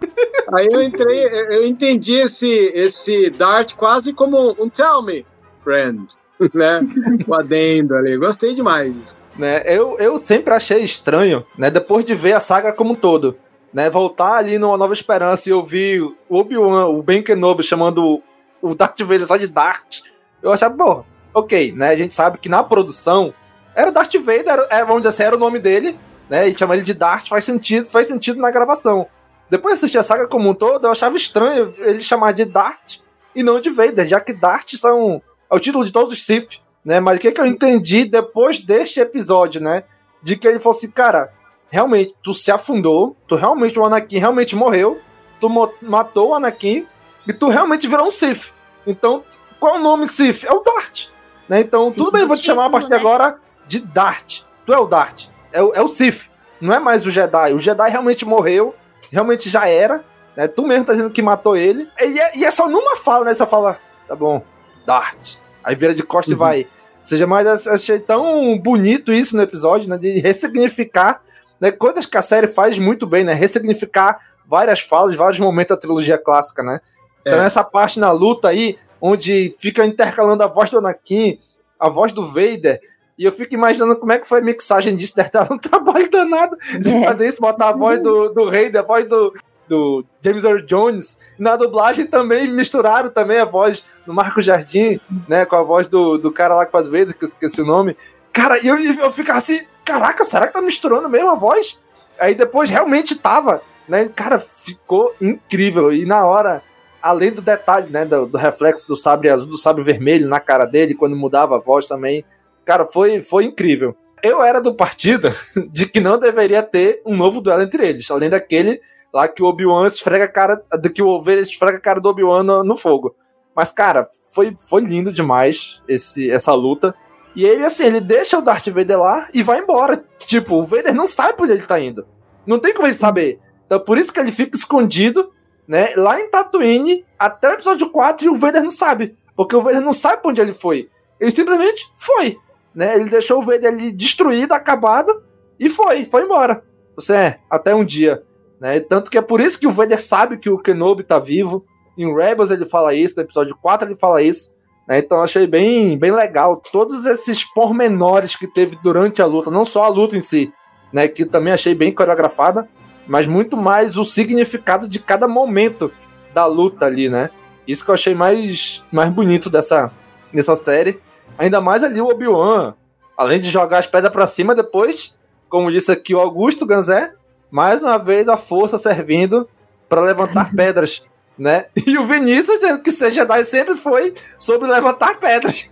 Speaker 4: <laughs> Aí eu entrei, eu entendi esse, esse Dart quase como um tell me, friend, <laughs> né? O adendo ali. Gostei demais disso.
Speaker 1: Né, eu, eu sempre achei estranho, né? Depois de ver a saga como um todo, né? Voltar ali numa Nova Esperança e ouvir o Obi-Wan, o Ben Kenobi chamando o Darth Vader só de Dart, eu achava, pô, ok, né? A gente sabe que na produção era Darth Vader, era, é, vamos dizer assim, era o nome dele, né? E chamar ele de Dart faz sentido, faz sentido na gravação. Depois de assistir a saga como um todo, eu achava estranho ele chamar de Dart e não de Vader, já que Dart são é o título de todos os Sith, né? Mas o que, que eu entendi depois deste episódio, né? De que ele falou assim, cara, realmente, tu se afundou, tu realmente, o Anakin realmente morreu, tu matou o Anakin e tu realmente virou um Sith. Então, qual é o nome Sith? É o Dart. Né? Então, Sim, tudo bem, vou te chamar a partir de né? agora de Dart. Tu é o Dart. É o, é o Sith. Não é mais o Jedi. O Jedi realmente morreu, realmente já era. Né? Tu mesmo tá dizendo que matou ele. E é, e é só numa fala, né? Você fala, tá bom, Dart. Aí vira de costa uhum. e vai. Ou seja, mas achei tão bonito isso no episódio, né? De ressignificar né, coisas que a série faz muito bem, né? Ressignificar várias falas, vários momentos da trilogia clássica, né? Então, é. essa parte na luta aí, onde fica intercalando a voz do Anakin, a voz do Vader, e eu fico imaginando como é que foi a mixagem disso, deve dar um <laughs> trabalho danado de é. fazer isso, botar a voz do, do rei, a voz do, do James Earl Jones. Na dublagem também misturaram também a voz do Marco Jardim, né? Com a voz do, do cara lá que faz Vader, que eu esqueci o nome. Cara, eu, eu ficava assim, caraca, será que tá misturando mesmo a voz? Aí depois realmente tava, né? Cara, ficou incrível. E na hora, além do detalhe, né? Do, do reflexo do sabre azul, do sabre vermelho na cara dele, quando mudava a voz também. Cara, foi, foi incrível. Eu era do partido <laughs> de que não deveria ter um novo duelo entre eles, além daquele lá que o Obi-Wan esfrega a cara, que o Vader esfrega a cara do Obi-Wan no, no, fogo. Mas, cara, foi, foi lindo demais esse, essa luta. E ele, assim, ele deixa o Darth Vader lá e vai embora. Tipo, o Vader não sabe por onde ele tá indo. Não tem como ele saber. Então, por isso que ele fica escondido, né, lá em Tatooine, até o episódio 4, e o Vader não sabe. Porque o Vader não sabe pra onde ele foi. Ele simplesmente foi. Né? Ele deixou o Vader ali destruído, acabado, e foi, foi embora. Você é, até um dia. Né? Tanto que é por isso que o Vader sabe que o Kenobi tá vivo. Em Rebels ele fala isso, no episódio 4 ele fala isso. Né? Então achei bem, bem legal todos esses pormenores que teve durante a luta, não só a luta em si, né? Que também achei bem coreografada, mas muito mais o significado de cada momento da luta ali, né? Isso que eu achei mais, mais bonito dessa, dessa série. Ainda mais ali o Obi-Wan. Além de jogar as pedras para cima, depois, como disse aqui o Augusto Ganzé, mais uma vez a força servindo para levantar <laughs> pedras, né? E o Vinícius, que ser Jedi sempre foi sobre levantar pedras.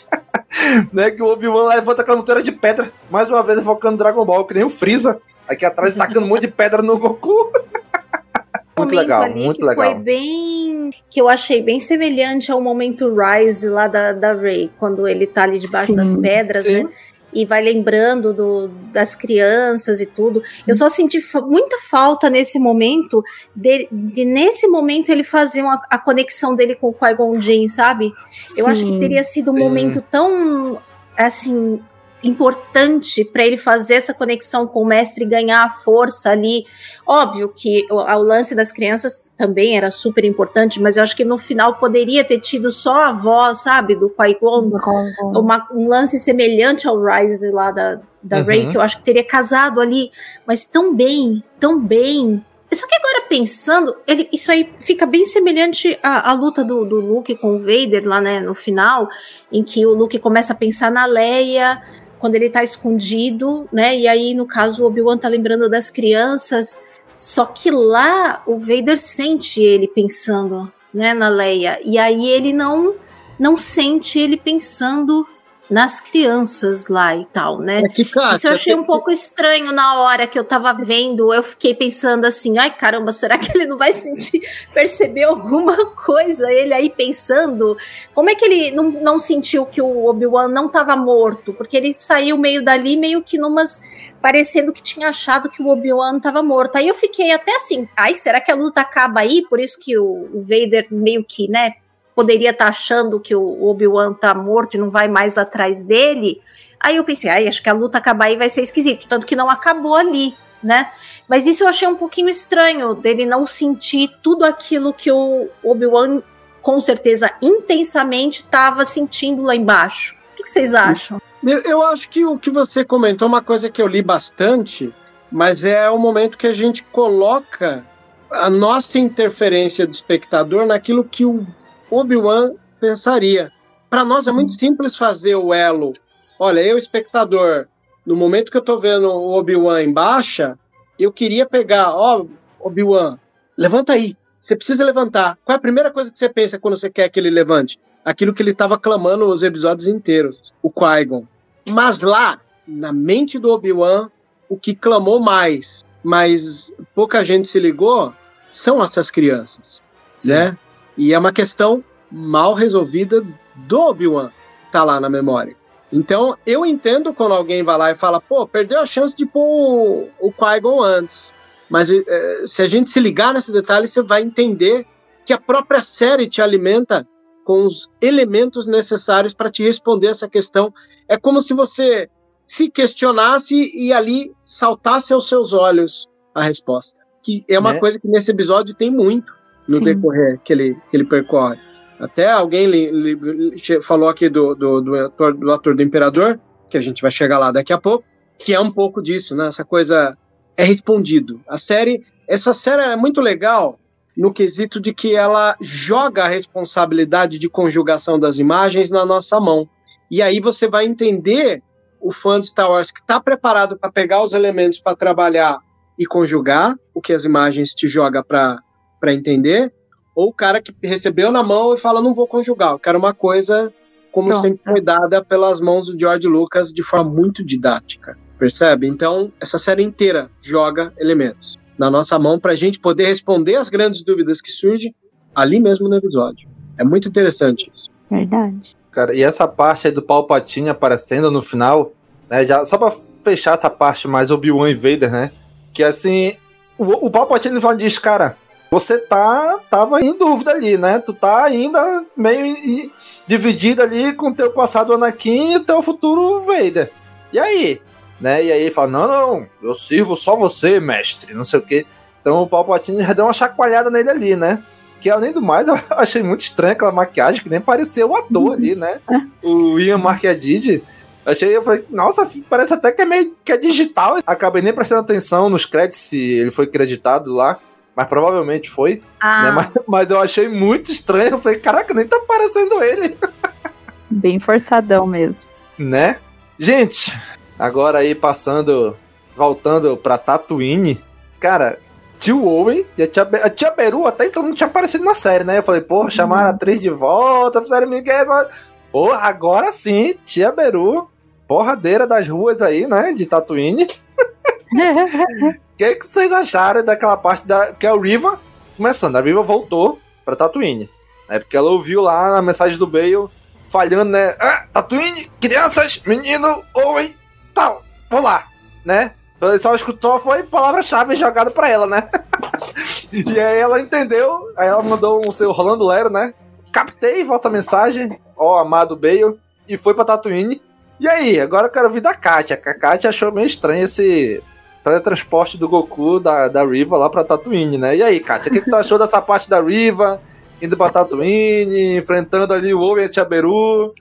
Speaker 1: <laughs> né? Que o Obi-Wan levanta a canteira de pedra, mais uma vez focando Dragon Ball, que nem o Freeza. Aqui atrás tacando um monte de pedra no Goku. <laughs> muito legal,
Speaker 2: ali
Speaker 1: muito
Speaker 2: que
Speaker 1: legal.
Speaker 2: Foi bem. que eu achei bem semelhante ao momento Rise lá da, da Rey, quando ele tá ali debaixo
Speaker 3: Sim,
Speaker 2: das pedras,
Speaker 1: sim.
Speaker 2: né? E vai lembrando do, das crianças e tudo. Eu só senti fa- muita falta nesse momento, de, de nesse momento ele fazer uma, a conexão dele com o Qui-Gon Jinn, sabe? Eu acho que
Speaker 3: Sim,
Speaker 2: teria sido um
Speaker 1: sim.
Speaker 2: momento tão, assim, importante para ele fazer essa conexão com o mestre e ganhar a força ali. Óbvio que o, o lance das crianças também era super importante, mas eu acho que no final poderia ter tido só a voz, sabe, do Qui-Gon, um lance semelhante ao Rise lá da, da
Speaker 1: Uhum.
Speaker 2: Rey, que eu acho que teria casado ali, mas tão bem, tão bem. Só que agora pensando, ele, isso aí fica bem semelhante à, à luta do, do Luke com o Vader lá, né, no final, em que o Luke começa a pensar na Leia, quando ele tá escondido, né, e aí no caso o Obi-Wan tá lembrando das crianças, só que lá o Vader sente ele pensando, né, na Leia, e aí ele não não sente ele pensando nas crianças lá e tal, né?
Speaker 4: É que, cara,
Speaker 2: Isso eu achei um pouco estranho na hora que eu tava vendo. Eu fiquei pensando assim, ai caramba, será que ele não vai sentir, perceber alguma coisa? Ele aí pensando. Como é que ele não, não sentiu que o Obi-Wan não tava morto? Porque ele saiu meio dali, meio que numas. parecendo que tinha achado que o Obi-Wan tava morto. Aí eu fiquei até assim, ai, será que a luta acaba aí? Por isso que o, o Vader meio que, né? Poderia estar achando que o Obi-Wan tá morto e não vai mais atrás dele. Aí eu pensei, ai, acho que a luta acabar aí vai ser esquisito. Tanto que não acabou ali, né? Mas isso eu achei um pouquinho estranho, dele não sentir tudo aquilo que o Obi-Wan, com certeza, intensamente estava sentindo lá embaixo. O que, que vocês acham?
Speaker 4: Eu, eu acho que o que você comentou é uma coisa que eu li bastante, mas é o momento que a gente coloca a nossa interferência do espectador naquilo que o Obi-Wan pensaria. Para nós é muito simples fazer o elo. Olha, eu, espectador, no momento que eu tô vendo o Obi-Wan em baixa, eu queria pegar, ó, Obi-Wan, levanta aí. Você precisa levantar. Qual é a primeira coisa que você pensa quando você quer que ele levante? Aquilo que ele estava clamando os episódios inteiros, o Qui-Gon. Mas lá, na mente do Obi-Wan, o que clamou mais, mas pouca gente se ligou, são essas crianças, né? E é uma questão mal resolvida do Obi-Wan, que tá lá na memória. Então, eu entendo quando alguém vai lá e fala, pô, perdeu a chance de pôr o, o Qui-Gon antes. Mas eh, se a gente se ligar nesse detalhe, você vai entender que a própria série te alimenta com os elementos necessários para te responder essa questão. É como se você se questionasse e ali saltasse aos seus olhos a resposta. Que é uma
Speaker 1: Né?
Speaker 4: coisa que nesse episódio tem muito no
Speaker 3: Sim.
Speaker 4: decorrer que ele, que ele percorre. Até alguém li- li- falou aqui do, do, do, ator, do ator do Imperador, que a gente vai chegar lá daqui a pouco, que é um pouco disso, né? Essa coisa é respondido. A série, essa série é muito legal no quesito de que ela joga a responsabilidade de conjugação das imagens na nossa mão. E aí você vai entender o fã de Star Wars que está preparado para pegar os elementos para trabalhar e conjugar o que as imagens te joga para entender, ou o cara que recebeu na mão e fala não vou conjugar, eu quero uma coisa como
Speaker 3: Pronto.
Speaker 4: sempre foi dada pelas mãos do George Lucas de forma muito didática. Percebe? Então, essa série inteira joga elementos na nossa mão para a gente poder responder as grandes dúvidas que surgem ali mesmo no episódio. É muito interessante isso.
Speaker 3: Verdade.
Speaker 1: Cara, e essa parte aí do Palpatine aparecendo no final, né? Já, só pra fechar essa parte mais Obi-Wan e Vader, né? Que assim, o, o Palpatine final diz, cara, você tá tava em dúvida ali, né? Tu tá ainda meio dividido ali com teu passado Anakin e teu futuro Vader. E aí? Né? E aí ele fala, não, não, eu sirvo só você, mestre, não sei o quê. Então o Palpatine já deu uma chacoalhada nele ali, né? Que além do mais, <laughs> eu achei muito estranho aquela maquiagem, que nem parecia o ator ali, né? O Ian Marquadid. Achei, eu falei, nossa, parece até que é meio que é digital. Acabei nem prestando atenção nos créditos se ele foi creditado lá, mas provavelmente foi.
Speaker 2: Ah.
Speaker 1: né? Mas, mas eu achei muito estranho. Eu falei, caraca, nem tá parecendo ele, <laughs>
Speaker 3: Bem forçadão mesmo.
Speaker 1: né? Gente, agora aí passando, voltando pra Tatooine, cara, tio Owen e a tia, Be- a tia Beru até então não tinha aparecido na série, né? Eu falei, porra, chamaram a atriz de volta, fizeram Miguel. Porra, agora sim, tia Beru, porradeira das ruas aí, né? De Tatooine. <laughs> O que, que vocês acharam daquela parte da. Que é o Riva começando. A Riva voltou pra Tatooine. Né, porque ela ouviu lá a mensagem do Bale falhando, né? Ah, Tatooine, crianças, menino, Owen, tal, vou lá, né? Ele só escutou, foi palavra-chave jogada pra ela, né? <laughs> e aí ela entendeu, aí ela mandou um seu Rolando Lero, né? Captei vossa mensagem, ó amado Bale, e foi pra Tatooine. E aí, agora eu quero ouvir da Katia, que a Katia achou meio estranho esse teletransporte do Goku da, da Riva lá pra Tatooine, né? E aí, Katia, o que, que tu achou dessa parte da Riva, indo pra Tatooine, enfrentando ali o Owen e a Tia Beru?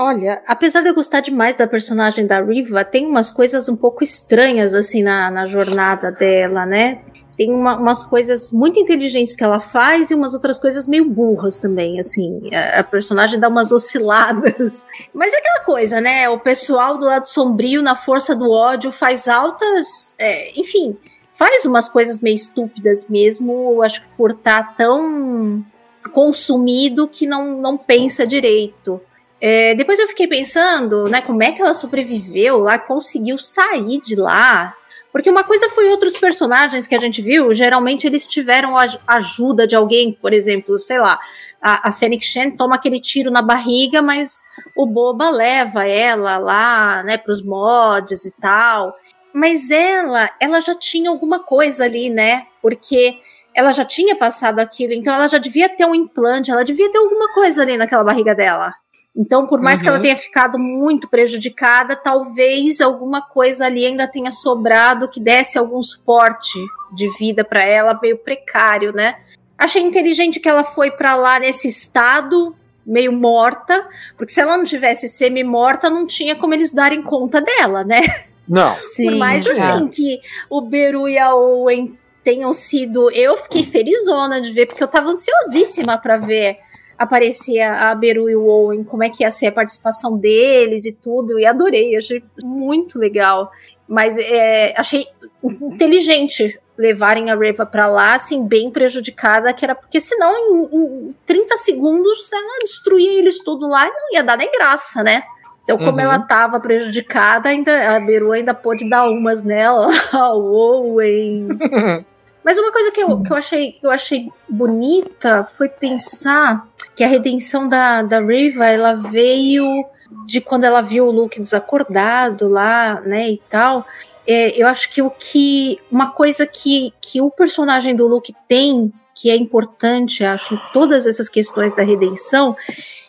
Speaker 2: Olha, apesar de eu gostar demais da personagem da Riva, tem umas coisas um pouco estranhas assim na, na jornada dela, né? Tem uma- umas coisas muito inteligentes que ela faz e umas outras coisas meio burras também, assim. A, a personagem dá umas osciladas. <laughs> Mas é aquela coisa, né? O pessoal do lado sombrio, na força do ódio, faz altas. é, enfim, faz umas coisas meio estúpidas mesmo, eu acho que por estar tão consumido que não, não pensa direito. É, depois eu fiquei pensando, né, como é que ela sobreviveu lá, conseguiu sair de lá. Porque uma coisa foi outros personagens que a gente viu, geralmente eles tiveram a ajuda de alguém, por exemplo, sei lá, a, a Fennec Shen toma aquele tiro na barriga, mas o Boba leva ela lá, né, pros mods e tal. Mas ela, ela já tinha alguma coisa ali, né? Porque ela já tinha passado aquilo, então ela já devia ter um implante, ela devia ter alguma coisa ali naquela barriga dela. Então, por mais que ela
Speaker 10: Uhum.
Speaker 2: tenha ficado muito prejudicada, talvez alguma coisa ali ainda tenha sobrado que desse algum suporte de vida para ela, meio precário, né? Achei inteligente que ela foi para lá nesse estado, meio morta, porque se ela não tivesse semi-morta, não tinha como eles darem conta dela, né?
Speaker 1: Não. <laughs>
Speaker 2: Por mais assim que o Beru e a Owen tenham sido. Eu fiquei felizona de ver, porque eu tava ansiosíssima para ver aparecer a Beru e o Owen, como é que ia ser a participação deles e tudo, e adorei, achei muito legal. Mas é, achei inteligente levarem a Reva pra lá, assim, bem prejudicada, que era porque senão em, em 30 segundos ela destruía eles tudo lá e não ia dar nem graça, né? Então, como
Speaker 10: Uhum.
Speaker 2: ela tava prejudicada, ainda, a Beru ainda pôde dar umas nela, <laughs> o Owen. <laughs> Mas uma coisa que eu, que eu, achei, que eu achei bonita foi pensar que a redenção da, da Riva, ela veio de quando ela viu o Luke desacordado lá, né, e tal. É, eu acho que o que. Uma coisa que, que o personagem do Luke tem, que é importante, acho, em todas essas questões da redenção,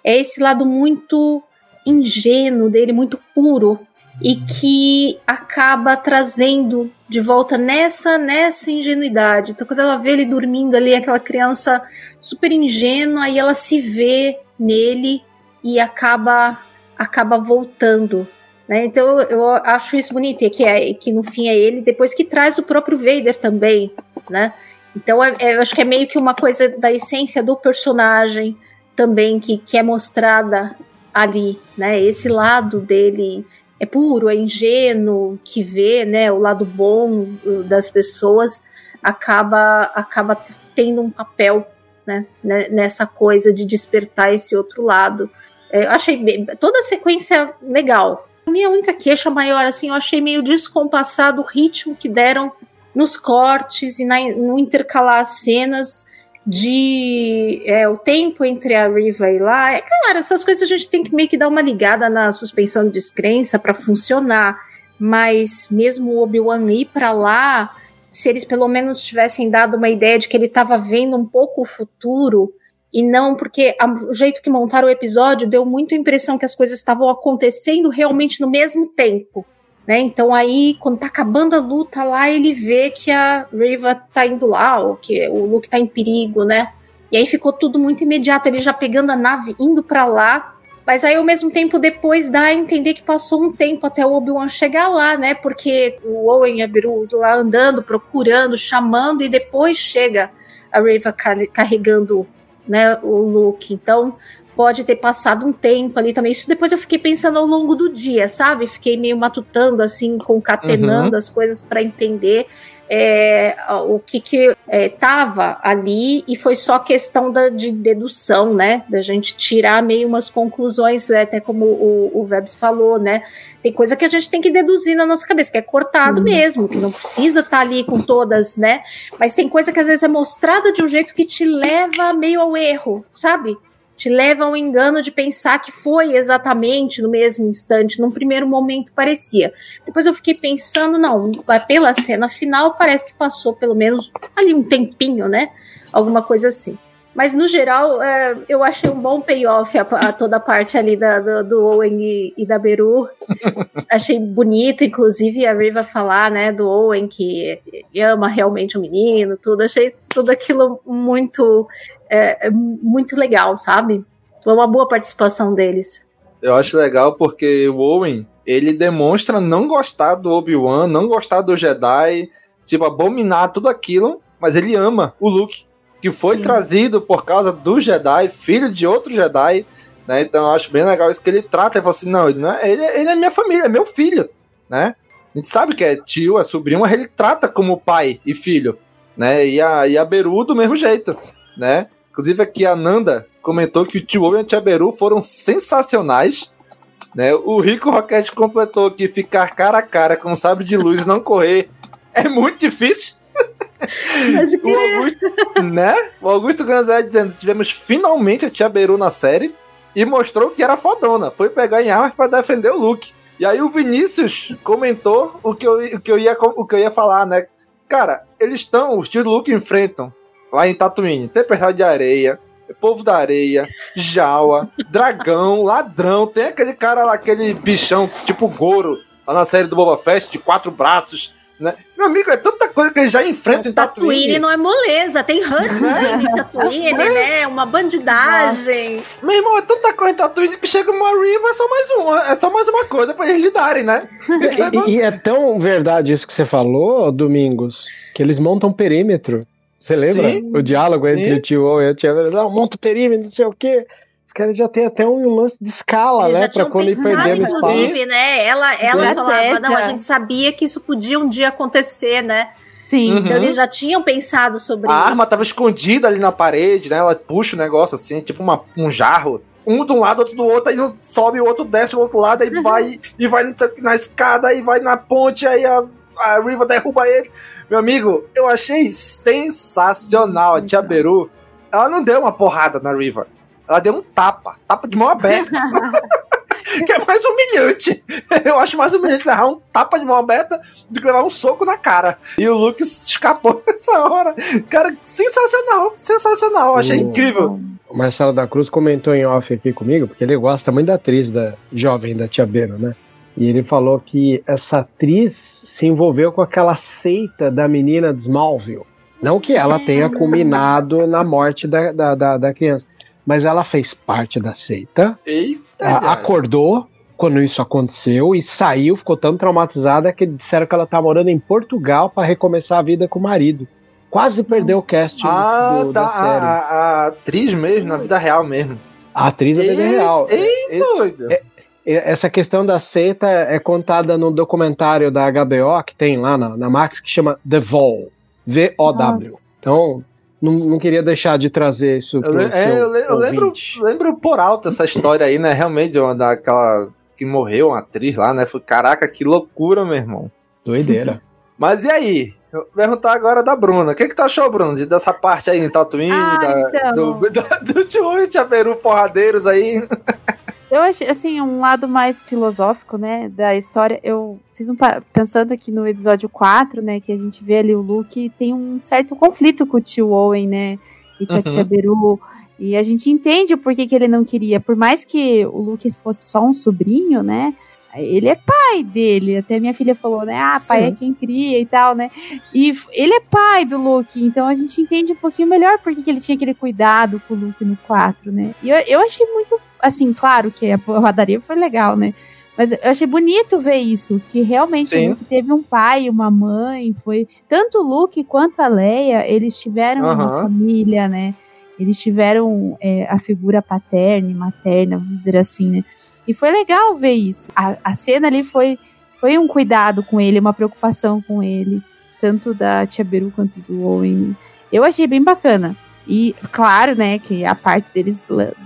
Speaker 2: é esse lado muito ingênuo dele, muito puro, e que acaba trazendo de volta nessa nessa ingenuidade. Então, quando ela vê ele dormindo ali, aquela criança super ingênua, e ela se vê nele e acaba acaba voltando. Né? Então, eu, acho isso bonito, e que, é, que no fim é ele, depois que traz o próprio Vader também, né? Então, é- é- eu acho que é meio que uma coisa da essência do personagem também que, que é mostrada ali, né? Esse lado dele é puro, é ingênuo, que vê, né, o lado bom uh, das pessoas, acaba acaba tendo um papel né? Nessa coisa de despertar esse outro lado. É, eu achei toda a sequência legal. A minha única queixa maior, assim, eu achei meio descompassado o ritmo que deram nos cortes e na, no intercalar as cenas de é, o tempo entre a Riva e lá. É claro, essas coisas a gente tem que meio que dar uma ligada na suspensão de descrença para funcionar. Mas mesmo o Obi-Wan ir para lá, se eles pelo menos tivessem dado uma ideia de que ele estava vendo um pouco o futuro, e não porque a, o jeito que montaram o episódio deu muito a impressão que as coisas estavam acontecendo realmente no mesmo tempo. Né? Então aí, quando tá acabando a luta lá, ele vê que a Riva tá indo lá, ou que o Luke tá em perigo, né? E aí ficou tudo muito imediato, ele já pegando a nave, indo para lá. Mas aí, ao mesmo tempo, depois dá a entender que passou um tempo até o Obi-Wan chegar lá, né? Porque o Owen a Beru lá andando, procurando, chamando, e depois chega a Riva carregando né, o Luke. Então, pode ter passado um tempo ali também. Isso depois eu fiquei pensando ao longo do dia, sabe? Fiquei meio matutando, assim, concatenando uhum. as coisas para entender é, o que que estava é, ali e foi só questão da, de dedução, né? Da gente tirar meio umas conclusões, né? até como o, o Vebs falou, né? Tem coisa que a gente tem que deduzir na nossa cabeça, que é cortado uhum. mesmo, que não precisa estar tá ali com todas, né? Mas tem coisa que às vezes é mostrada de um jeito que te leva meio ao erro, sabe? Te leva ao engano de pensar que foi exatamente no mesmo instante. Num primeiro momento parecia. Depois eu fiquei pensando, não, pela cena final parece que passou pelo menos ali um tempinho, né? Alguma coisa assim. Mas no geral, é, eu achei um bom payoff a, a toda a parte ali da, do, do Owen e, e, da Beru. <laughs> achei bonito, inclusive, a Riva falar, né, do Owen que ama realmente o menino, tudo. Achei tudo aquilo muito é, é muito legal, sabe? Foi uma boa participação deles.
Speaker 1: Eu acho legal porque o Owen, ele demonstra não gostar do Obi-Wan, não gostar do Jedi, tipo, abominar tudo aquilo, mas ele ama o Luke, que foi Sim. trazido por causa do Jedi, filho de outro Jedi, né? Então eu acho bem legal isso que ele trata, ele fala assim, não, ele, não é, ele, ele é minha família, é meu filho, né? A gente sabe que é tio, é sobrinho, mas ele trata como pai e filho, né? E a, e a Beru do mesmo jeito, né? Inclusive aqui a Nanda comentou que o Tio e a Tia Beru foram sensacionais. Né? O Rico Roquete completou que ficar cara a cara com o sabre de luz e não correr é muito difícil. <laughs> o Augusto, né? O Augusto Ganzé dizendo: tivemos finalmente a Tia Beru na série e mostrou que era fodona. Foi pegar em armas para defender o Luke. E aí o Vinícius comentou o que eu, o que eu, ia, o que eu ia falar, né? Cara, eles estão, os tios do Luke enfrentam lá em Tatooine. Tempestade de areia, povo da areia, Jawa, <laughs> dragão, ladrão. Tem aquele cara lá, aquele bichão tipo Goro, lá na série do Boba Fett, de quatro braços. Né? Meu amigo, é tanta coisa que ele já enfrenta em Tatooine. Tatooine
Speaker 2: não é moleza, tem hunters né? em Tatooine, é. né? Uma bandidagem.
Speaker 1: Meu irmão, é tanta coisa em Tatooine que chega uma Riva, é só mais uma, é só mais uma coisa pra eles lidarem, né? <laughs>
Speaker 4: e, e é tão verdade isso que você falou, Domingos, que eles montam perímetro. Você lembra sim, o diálogo sim. entre o tio Owen e a tia Vera? Não, monta o perímetro, não sei o quê. Os caras já tem até um lance de escala, Eles né? Pra quando ele perder no espaço.
Speaker 2: Inclusive, né? Ela, ela falava, não, a gente sabia que isso podia um dia acontecer, né?
Speaker 3: Sim.
Speaker 2: Então uhum. Então eles já tinham pensado sobre
Speaker 1: a
Speaker 2: isso.
Speaker 1: A arma tava escondida ali na parede, né? Ela puxa o negócio assim, tipo uma, um jarro. Um de um lado, outro do outro, aí sobe, o outro desce do outro lado, aí uhum. vai e vai na escada, aí vai na ponte, aí a, a Riva derruba ele. Meu amigo, eu achei sensacional a Tia Beru. Ela não deu uma porrada na River. Ela deu um tapa. Tapa de mão aberta. <laughs> que é mais humilhante. Eu acho mais humilhante levar um tapa de mão aberta do que levar um soco na cara. E o Lucas escapou <laughs> nessa hora. Cara, sensacional, sensacional. Achei o, incrível.
Speaker 4: O Marcelo da Cruz comentou em off aqui comigo, porque ele gosta muito da atriz da jovem da Tia Beru, né? E ele falou que essa atriz se envolveu com aquela seita da menina de Smallville. Não que ela tenha culminado na morte da, da, da, da criança, mas ela fez parte da seita.
Speaker 1: Eita,
Speaker 4: acordou quando isso aconteceu e saiu, ficou tão traumatizada que disseram que ela tá morando em Portugal para recomeçar a vida com o marido. Quase perdeu o cast
Speaker 1: ah,
Speaker 4: do,
Speaker 1: tá,
Speaker 4: da série.
Speaker 1: A, a, atriz mesmo, na vida real mesmo.
Speaker 4: A atriz é vida real.
Speaker 1: Ei, doido!
Speaker 4: É, essa questão da seita é contada no documentário da HBO que tem lá na, na Max que chama The Vol, V-O-W. Então, não, não queria deixar de trazer isso
Speaker 1: Eu,
Speaker 4: pro
Speaker 1: le-
Speaker 4: seu
Speaker 1: é, eu, le- eu lembro, lembro por alto essa história aí, né? Realmente, de uma, daquela que morreu, uma atriz lá, né? Foi, caraca, que loucura, meu irmão.
Speaker 4: Doideira. <laughs>
Speaker 1: Mas e aí? Eu vou perguntar agora da Bruna. O que, que tu achou, Bruno, de- dessa parte aí em Tatooine,
Speaker 3: Ah,
Speaker 1: da,
Speaker 3: então.
Speaker 1: do, <laughs> do, do Tio e Tchaberu porradeiros aí? <laughs>
Speaker 3: Eu achei, assim, um lado mais filosófico, né, da história. Eu fiz um. Pensando aqui no episódio 4, né, que a gente vê ali o Luke tem um certo conflito com o tio Owen, né, e com a
Speaker 10: Uhum.
Speaker 3: tia Beru. E a gente entende o porquê que ele não queria. Por mais que o Luke fosse só um sobrinho, né, ele é pai dele. Até minha filha falou, né, ah, pai
Speaker 10: Sim.
Speaker 3: é quem cria e tal, né. E ele é pai do Luke, então a gente entende um pouquinho melhor porque que ele tinha aquele cuidado com o Luke no 4, né. E eu, eu achei muito assim, claro que a porradaria foi legal, né? Mas eu achei bonito ver isso, que realmente
Speaker 10: Sim.
Speaker 3: o Luke teve um pai, uma mãe, foi tanto o Luke quanto a Leia, eles tiveram uma família, né? Eles tiveram é, a figura paterna e materna, vamos dizer assim, né? E foi legal ver isso. A, a cena ali foi, foi um cuidado com ele, uma preocupação com ele, tanto da Tia Beru quanto do Owen. Eu achei bem bacana. E claro, né, que a parte deles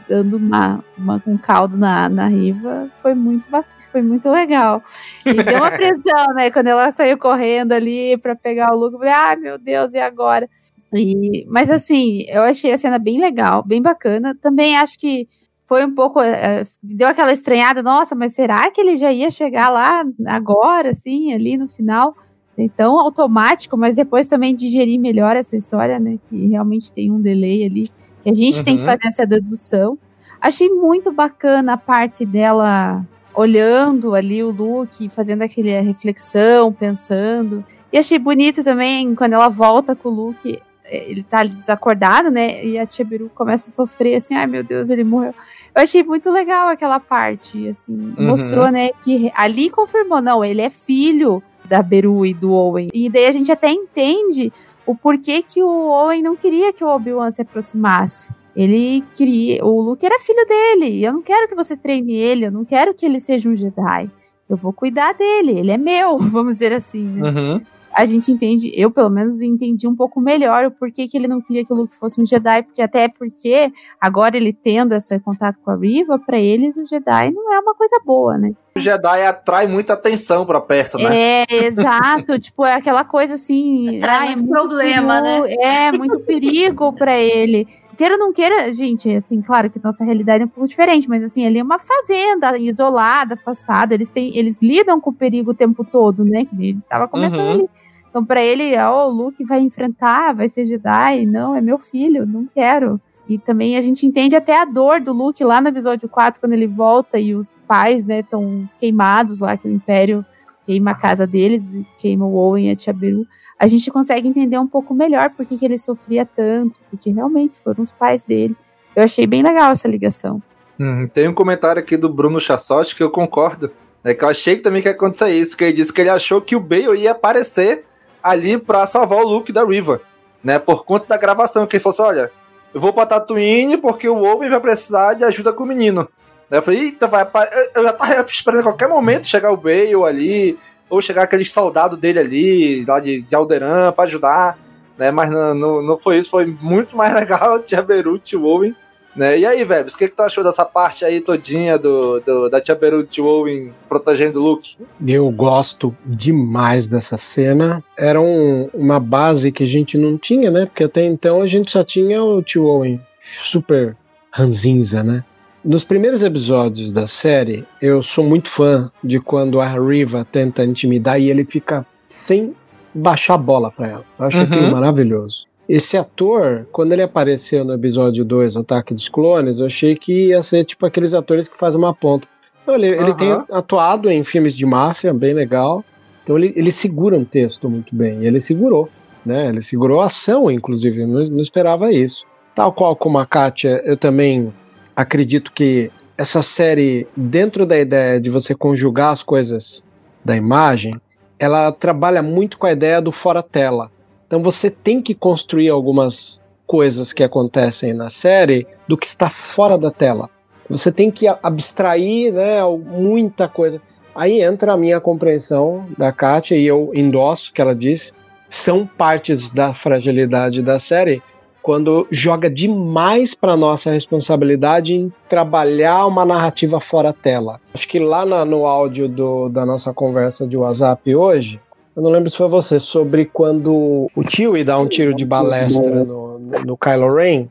Speaker 3: dando uma, uma um caldo na, na Riva foi muito foi muito legal. E deu uma <laughs> pressão, né, quando ela saiu correndo ali pra pegar o Luke, eu falei, ai meu Deus, e agora? E, mas assim, eu achei a cena bem legal, bem bacana. Também acho que foi um pouco. eh, deu aquela estranhada, nossa, mas será que ele já ia chegar lá agora, assim, ali no final? Então, automático, mas depois também digerir melhor essa história, né? Que realmente tem um delay ali, que a gente tem que
Speaker 10: Uhum.
Speaker 3: fazer essa dedução. Achei muito bacana a parte dela olhando ali o Luke, fazendo aquela reflexão, pensando. E achei bonito também quando ela volta com o Luke, eh, ele tá ali desacordado, né? E a Tia Biru começa a sofrer assim, ai meu Deus, ele morreu. Eu achei muito legal aquela parte, assim,
Speaker 10: Uhum.
Speaker 3: mostrou, né, que ali confirmou, não, ele é filho da Beru e do Owen. E daí a gente até entende o porquê que o Owen não queria que o Obi-Wan se aproximasse. Ele queria, o Luke era filho dele, eu não quero que você treine ele, eu não quero que ele seja um Jedi. Eu vou cuidar dele, ele é meu, <laughs> vamos dizer assim, né?
Speaker 1: Uhum.
Speaker 3: A gente entende, eu pelo menos entendi um pouco melhor o porquê que ele não queria que o Luke fosse um Jedi, porque até porque agora ele tendo esse contato com a Riva, pra eles o Jedi não é uma coisa boa, né?
Speaker 1: O Jedi atrai muita atenção pra perto, né?
Speaker 3: É, exato, <laughs> tipo, é aquela coisa assim,
Speaker 2: Atrai
Speaker 3: ai, é
Speaker 2: muito problema,
Speaker 3: perigo,
Speaker 2: né?
Speaker 3: É, muito perigo pra ele. Queira ou não queira, gente, assim, claro que nossa realidade é um pouco diferente, mas assim, ali é uma fazenda isolada, afastada, eles têm, eles lidam com o perigo o tempo todo, né? Que ele tava comentando
Speaker 10: Uhum.
Speaker 3: ali. Então, pra ele, ó, o Luke vai enfrentar, vai ser Jedi, não, é meu filho, não quero. E também a gente entende até a dor do Luke lá no episódio 4, quando ele volta e os pais, né, estão queimados lá, que o Império queima a casa deles, queima o Owen e a Tia Beru. A gente consegue entender um pouco melhor por que, ele sofria tanto, porque realmente foram os pais dele. Eu achei bem legal essa ligação.
Speaker 1: Hum, tem um comentário aqui do Bruno Chassotti que eu concordo. É que eu achei também que ia acontecer isso, que ele disse que ele achou que o Bale ia aparecer ali pra salvar o Luke da Riva, né? Por conta da gravação, que ele fosse, olha, eu vou pra Tatooine porque o Owen vai precisar de ajuda com o menino. Eu falei, eita, vai Eu já tava esperando a qualquer momento chegar o Bale ali, ou chegar aquele soldado dele ali, lá de, de Alderan, pra ajudar, né? Mas não, não, não foi isso, foi muito mais <laughs> legal Tia Beruti Owen né? E aí, Vebs, o que, que tu achou dessa parte aí todinha do, do da Tia Beruti Owen protegendo o Luke?
Speaker 4: Eu gosto demais dessa cena. Era um- uma base que a gente não tinha, né? Porque até então a gente só tinha o tio Owen super ranzinza, né? Nos primeiros episódios da série, eu sou muito fã de quando a Riva tenta intimidar e ele fica sem baixar a bola pra ela. Eu acho
Speaker 10: Uhum.
Speaker 4: aquilo maravilhoso. Esse ator, quando ele apareceu no episódio 2, O Ataque dos Clones, eu achei que ia ser tipo aqueles atores que fazem uma ponta. Então, ele, ele
Speaker 10: Aham.
Speaker 4: tem atuado em filmes de máfia, bem legal. Então ele, ele segura um texto muito bem. Ele segurou, né? Ele segurou a ação, inclusive. Eu não, não esperava isso. Tal qual como a Kátia, eu também acredito que essa série, dentro da ideia de você conjugar as coisas da imagem, ela trabalha muito com a ideia do fora-tela. Então você tem que construir algumas coisas que acontecem na série do que está fora da tela. Você tem que abstrair né, muita coisa. Aí entra a minha compreensão da Kátia e eu endosso o que ela disse. São partes da fragilidade da série, quando joga demais para nossa responsabilidade em trabalhar uma narrativa fora tela. Acho que lá na, no áudio do, da nossa conversa de WhatsApp hoje, eu não lembro se foi você, sobre quando o tio dá um tiro de balestra no, no Kylo Ren,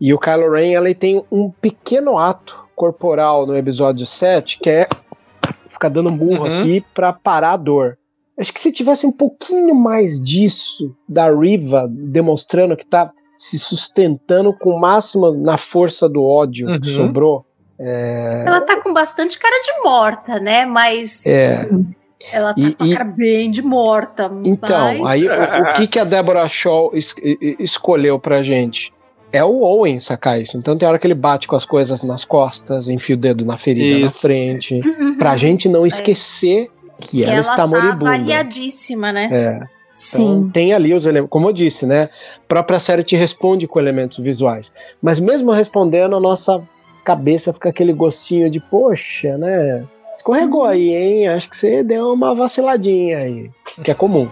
Speaker 4: e o Kylo Ren ele tem um pequeno ato corporal no episódio 7, que é ficar dando burro uhum. aqui para parar a dor. Acho que se tivesse um pouquinho mais disso da Riva demonstrando que tá se sustentando com o máximo na força do ódio uhum. que sobrou. É...
Speaker 2: Ela tá com bastante cara de morta, né? Mas.
Speaker 4: É.
Speaker 2: Ela tá e, com a cara bem de morta.
Speaker 4: Então,
Speaker 2: mas...
Speaker 4: aí o, o, <laughs> que, que a Deborah Shaw es, escolheu pra gente? É o Owen sacar isso. Então tem hora que ele bate com as coisas nas costas, enfia o dedo na ferida isso. na frente. Uhum. <laughs> Pra gente não é. esquecer é. que, que, ela, ela está tá moribunda.
Speaker 2: variadíssima, né?
Speaker 4: É. Sim. Então, tem ali os elementos, como eu disse, né? A própria série te responde com elementos visuais. Mas mesmo respondendo, a nossa cabeça fica aquele gostinho de, poxa, né? Escorregou aí, hein? Acho que você deu uma vaciladinha aí, que é comum.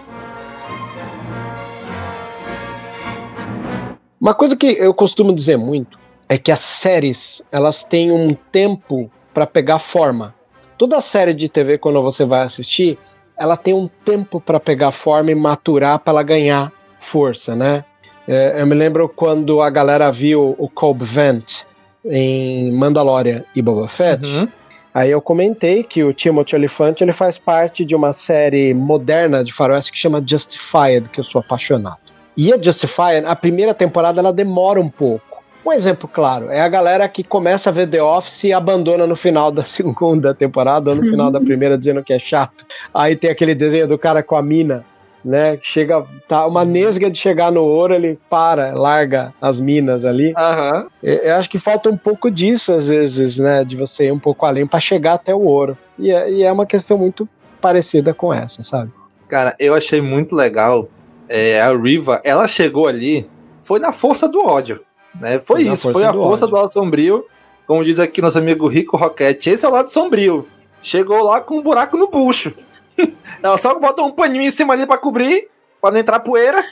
Speaker 4: Uma coisa que eu costumo dizer muito é que as séries, elas têm um tempo para pegar forma. Toda série de TV quando você vai assistir, ela tem um tempo para pegar forma e maturar para ela ganhar força, né? É, eu me lembro quando a galera viu o Cobb Vent em Mandalorian e Boba Fett. Uhum. Aí eu comentei que o Timothy Olyphant ele faz parte de uma série moderna de faroeste que chama Justified, que eu sou apaixonado. E a Justified, a primeira temporada ela demora um pouco. Um exemplo claro é a galera que começa a ver The Office e abandona no final da <laughs> segunda temporada ou no final da primeira dizendo que é chato. Aí tem aquele desenho do cara com a mina, né? Chega, tá uma nesga de chegar no ouro, ele para, larga as minas ali.
Speaker 1: Uhum.
Speaker 4: Eu, eu acho que falta um pouco disso às vezes, né? De você ir um pouco além para chegar até o ouro. E é, e é, uma questão muito parecida com essa, sabe?
Speaker 1: Cara, eu achei muito legal. É, a Riva, ela chegou ali, foi na força do ódio. Né? Foi isso, foi a força ódio. do lado sombrio. Como diz aqui nosso amigo Rico Roquete, esse é o lado sombrio. Chegou lá com um buraco no bucho. <laughs> Ela só botou um paninho em cima ali pra cobrir, pra não entrar poeira.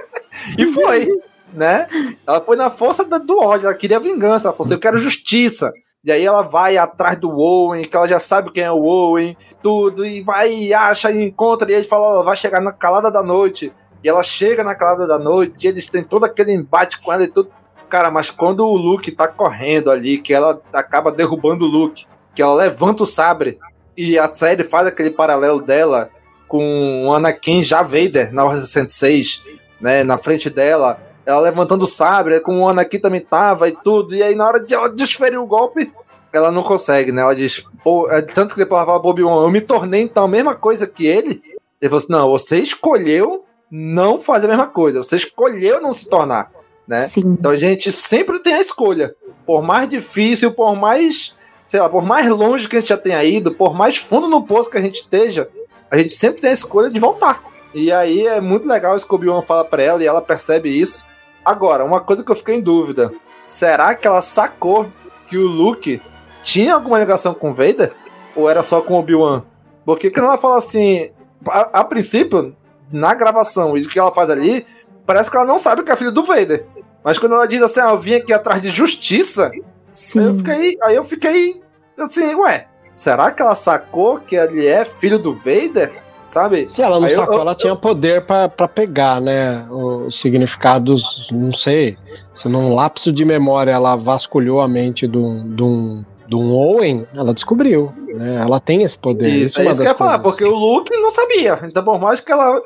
Speaker 1: <laughs> e foi, né? Ela foi na força do ódio, ela queria vingança. Ela falou assim: eu quero justiça. E aí ela vai atrás do Owen, que ela já sabe quem é o Owen, tudo, e vai, acha, e encontra, e ele fala: ela vai chegar na calada da noite. E ela chega na calada da noite, e eles têm todo aquele embate com ela e tudo. Cara, mas quando o Luke tá correndo ali, que ela acaba derrubando o Luke, que ela levanta o sabre e a série faz aquele paralelo dela com o Anakin já Vader na Ordem 66, né, na frente dela, ela levantando o sabre, com o Anakin também tava e tudo, e aí na hora de ela desferir o golpe, ela não consegue, né? Ela diz, pô, é tanto que depois ela fala Bob Wan, eu me tornei então a mesma coisa que ele. Ele falou assim: não, você escolheu não fazer a mesma coisa, você escolheu não se tornar né? Sim. Então a gente sempre tem a escolha. Por mais difícil, por mais, sei lá, por mais longe que a gente já tenha ido, por mais fundo no poço que a gente esteja, a gente sempre tem a escolha de voltar. E aí é muito legal o Scooby-Wan fala para ela e ela percebe isso. Agora, uma coisa que eu fiquei em dúvida. Será que ela sacou que o Luke tinha alguma ligação com o Vader? Ou era só com o Obi-Wan? Porque quando ela fala assim, a, a princípio, na gravação, e o que ela faz ali, parece que ela não sabe que é filho do Vader. Mas quando ela diz assim, ah, eu vim aqui atrás de justiça, Sim. Aí eu fiquei, aí eu fiquei assim, ué, será que ela sacou que ele é filho do Vader? Sabe?
Speaker 4: Se ela não
Speaker 1: aí
Speaker 4: sacou,
Speaker 1: eu,
Speaker 4: ela eu, tinha poder para pegar, né? Os significados, não sei. Se num lapso de memória ela vasculhou a mente de um, de um, de um Owen, ela descobriu. Né? Ela tem esse poder.
Speaker 1: Isso, isso é isso que eu ia falar, porque o Luke não sabia. Então, por mais que ela.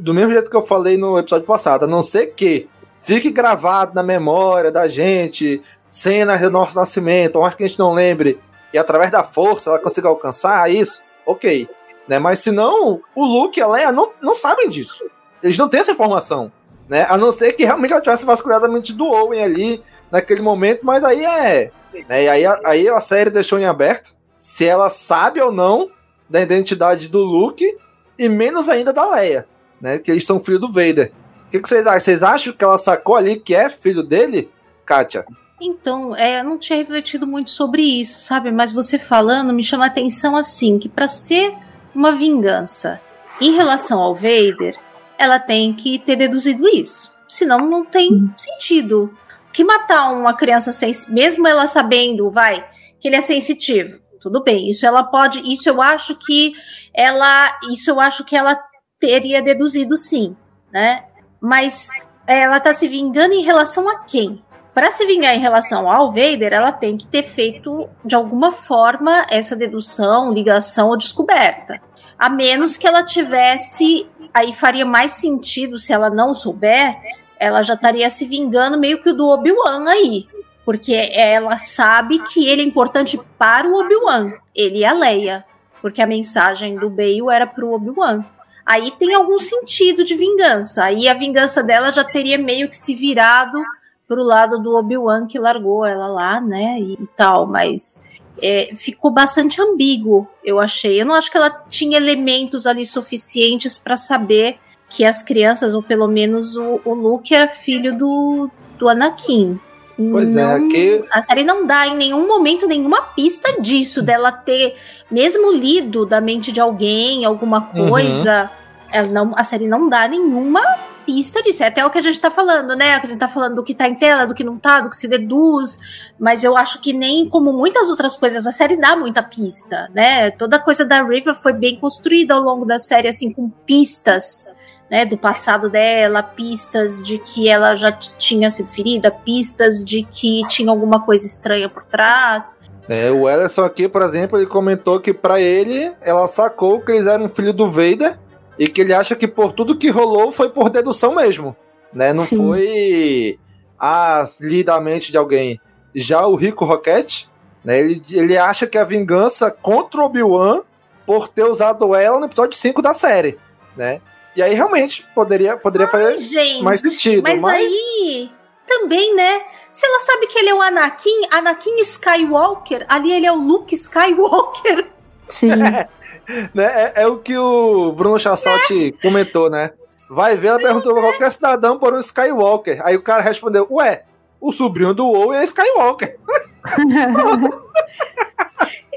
Speaker 1: Do mesmo jeito que eu falei no episódio passado, a não ser que fique gravado na memória da gente, cenas do nosso nascimento, mais que a gente não lembre, e através da força ela consiga alcançar isso, ok. Né? Mas se não, o Luke e a Leia não, não sabem disso. Eles não têm essa informação. Né? A não ser que realmente ela tivesse vasculhado a mente do Owen ali naquele momento, mas aí é. Né? E aí, aí a série deixou em aberto se ela sabe ou não da identidade do Luke e menos ainda da Leia, né? Que eles são filhos do Vader que, que vocês acham? Vocês acham que ela sacou ali que é filho dele, Kátia?
Speaker 2: Então, é, eu não tinha refletido muito sobre isso, sabe? Mas você falando me chama a atenção assim, que para ser uma vingança em relação ao Vader, ela tem que ter deduzido isso. Senão não tem sentido. Que matar uma criança sem, mesmo ela sabendo, vai, que ele é sensitivo. Tudo bem, isso ela pode, isso eu acho que ela, isso eu acho que ela teria deduzido sim, né? Mas ela tá se vingando em relação a quem? Para se vingar em relação ao Vader, ela tem que ter feito de alguma forma essa dedução, ligação ou descoberta. A menos que ela tivesse, aí faria mais sentido se ela não souber, ela já estaria se vingando meio que do Obi-Wan aí. Porque ela sabe que ele é importante para o Obi-Wan, ele e a Leia. Porque a mensagem do Bail era pro Obi-Wan aí tem algum sentido de vingança. Aí a vingança dela já teria meio que se virado pro lado do Obi-Wan que largou ela lá, né? E, e tal, mas é, ficou bastante ambíguo, eu achei. Eu não acho que ela tinha elementos ali suficientes para saber que as crianças, ou pelo menos o, o Luke, era filho do, do Anakin.
Speaker 1: Pois é,
Speaker 2: não,
Speaker 1: é, aqui.
Speaker 2: A série não dá em nenhum momento nenhuma pista disso, dela ter, mesmo lido da mente de alguém, alguma
Speaker 1: Uhum.
Speaker 2: coisa. Ela não, a série não dá nenhuma pista disso. É até o que a gente tá falando, né? Que a gente tá falando do que tá em tela, do que não tá, do que se deduz. Mas eu acho que nem como muitas outras coisas, a série dá muita pista, né? Toda coisa da Riva foi bem construída ao longo da série, assim, com pistas né, do passado dela, pistas de que ela já tinha sido ferida, pistas de que tinha alguma coisa estranha por trás.
Speaker 1: É, o Ellison aqui, por exemplo, ele comentou que pra ele, ela sacou que eles eram filho do Vader e que ele acha que por tudo que rolou foi por dedução mesmo, né? Não
Speaker 3: Sim.
Speaker 1: foi a lida a mente de alguém. Já o Rico Rocket, né? Ele, ele acha que a vingança contra o Obi-Wan por ter usado ela no episódio 5 da série, né? E aí realmente poderia, poderia fazer
Speaker 2: Gente,
Speaker 1: mais sentido.
Speaker 2: mas,
Speaker 1: mas
Speaker 2: aí também, né? Se ela sabe que ele é o Anakin, Anakin Skywalker, ali ele é o Luke Skywalker.
Speaker 3: Sim. <laughs>
Speaker 1: né? É, é o que o Bruno Chassotti comentou, né? Vai ver, ela perguntou pra qualquer cidadão por um Skywalker. Aí o cara respondeu, ué, o sobrinho do Owen é Skywalker. <laughs>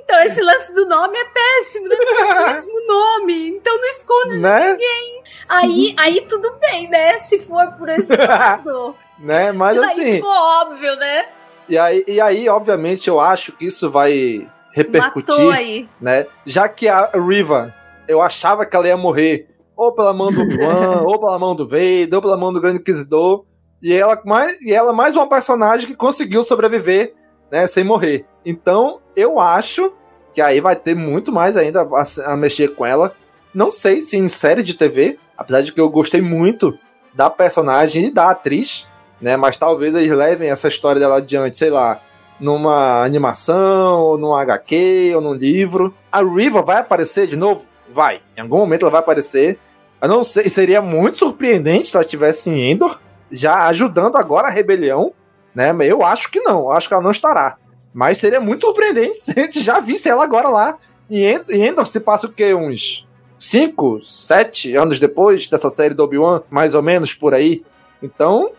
Speaker 2: Então esse lance do nome é péssimo, né? É o mesmo nome, então não esconde de
Speaker 1: Né?
Speaker 2: ninguém. Aí, aí tudo bem, né? Se for por esse <laughs> lado.
Speaker 1: né? Mas
Speaker 2: aí
Speaker 1: assim,
Speaker 2: ficou óbvio, né?
Speaker 1: e aí, e aí, obviamente, eu acho que isso vai repercutir, né? Já que a Riva, eu achava que ela ia morrer ou pela mão do Obi-Wan, <laughs> ou pela mão do Vader, ou pela mão do Grande Inquisidor. E ela, mais, e ela mais uma personagem que conseguiu sobreviver, né, sem morrer. Então, eu acho que aí vai ter muito mais ainda a, a mexer com ela. Não sei se em série de TV, apesar de que eu gostei muito da personagem e da atriz, né? Mas talvez eles levem essa história dela adiante, sei lá, numa animação, ou num HQ, ou num livro. A Riva vai aparecer de novo? Vai. Em algum momento ela vai aparecer. Eu não sei, seria muito surpreendente se ela estivesse em Endor, já ajudando agora a rebelião, né? Eu acho que não, eu acho que ela não estará. Mas seria muito surpreendente <laughs> se a gente já visse ela agora lá. E End- e Endor se passa o quê? Uns 5, 7 anos depois dessa série do Obi-Wan, mais ou menos por aí. Então,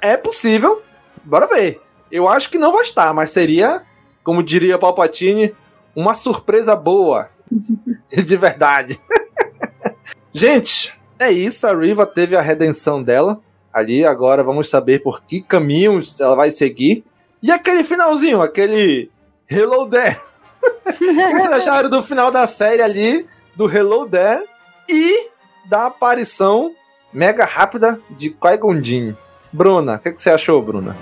Speaker 1: é possível. Bora ver. Eu acho que não vai estar, mas seria, como diria Palpatine, uma surpresa boa. <laughs> De verdade. <laughs> Gente, é isso. A Riva teve a redenção dela. Ali, agora vamos saber por que caminhos ela vai seguir. E aquele finalzinho, aquele Hello There. O que vocês acharam do final da série ali, do Hello There e da aparição mega rápida de Qui-Gon? Bruna, o que, que você achou, Bruna?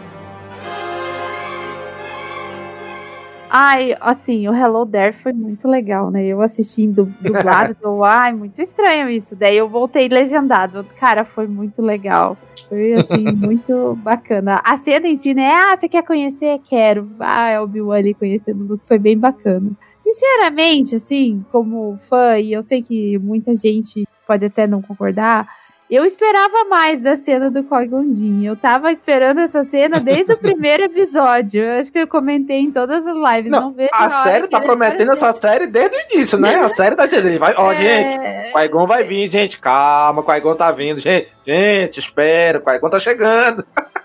Speaker 3: Ai, assim, o Hello There foi muito legal, né? Eu assistindo <laughs> dublado, tô, ai, muito estranho isso. Daí eu voltei legendado. Cara, foi muito legal. Foi, assim, <laughs> muito bacana. A cena em si, né? Ah, você quer conhecer? Quero. Ah, é o Obi-Wan ali conhecendo o Luke, foi bem bacana. Sinceramente, assim, como fã, e eu sei que muita gente pode até não concordar, eu esperava mais da cena do Jinn. Eu tava esperando essa cena desde o <laughs> primeiro episódio. Eu acho que eu comentei em todas as lives. Não, vejo
Speaker 1: A série tá prometendo essa série desde o início, né? A série tá dizendo, vai, ó,
Speaker 3: É.
Speaker 1: gente, Qui-Gon vai vir, gente, calma, Qui-Gon tá vindo, gente, gente, espera, Qui-Gon tá chegando. <laughs>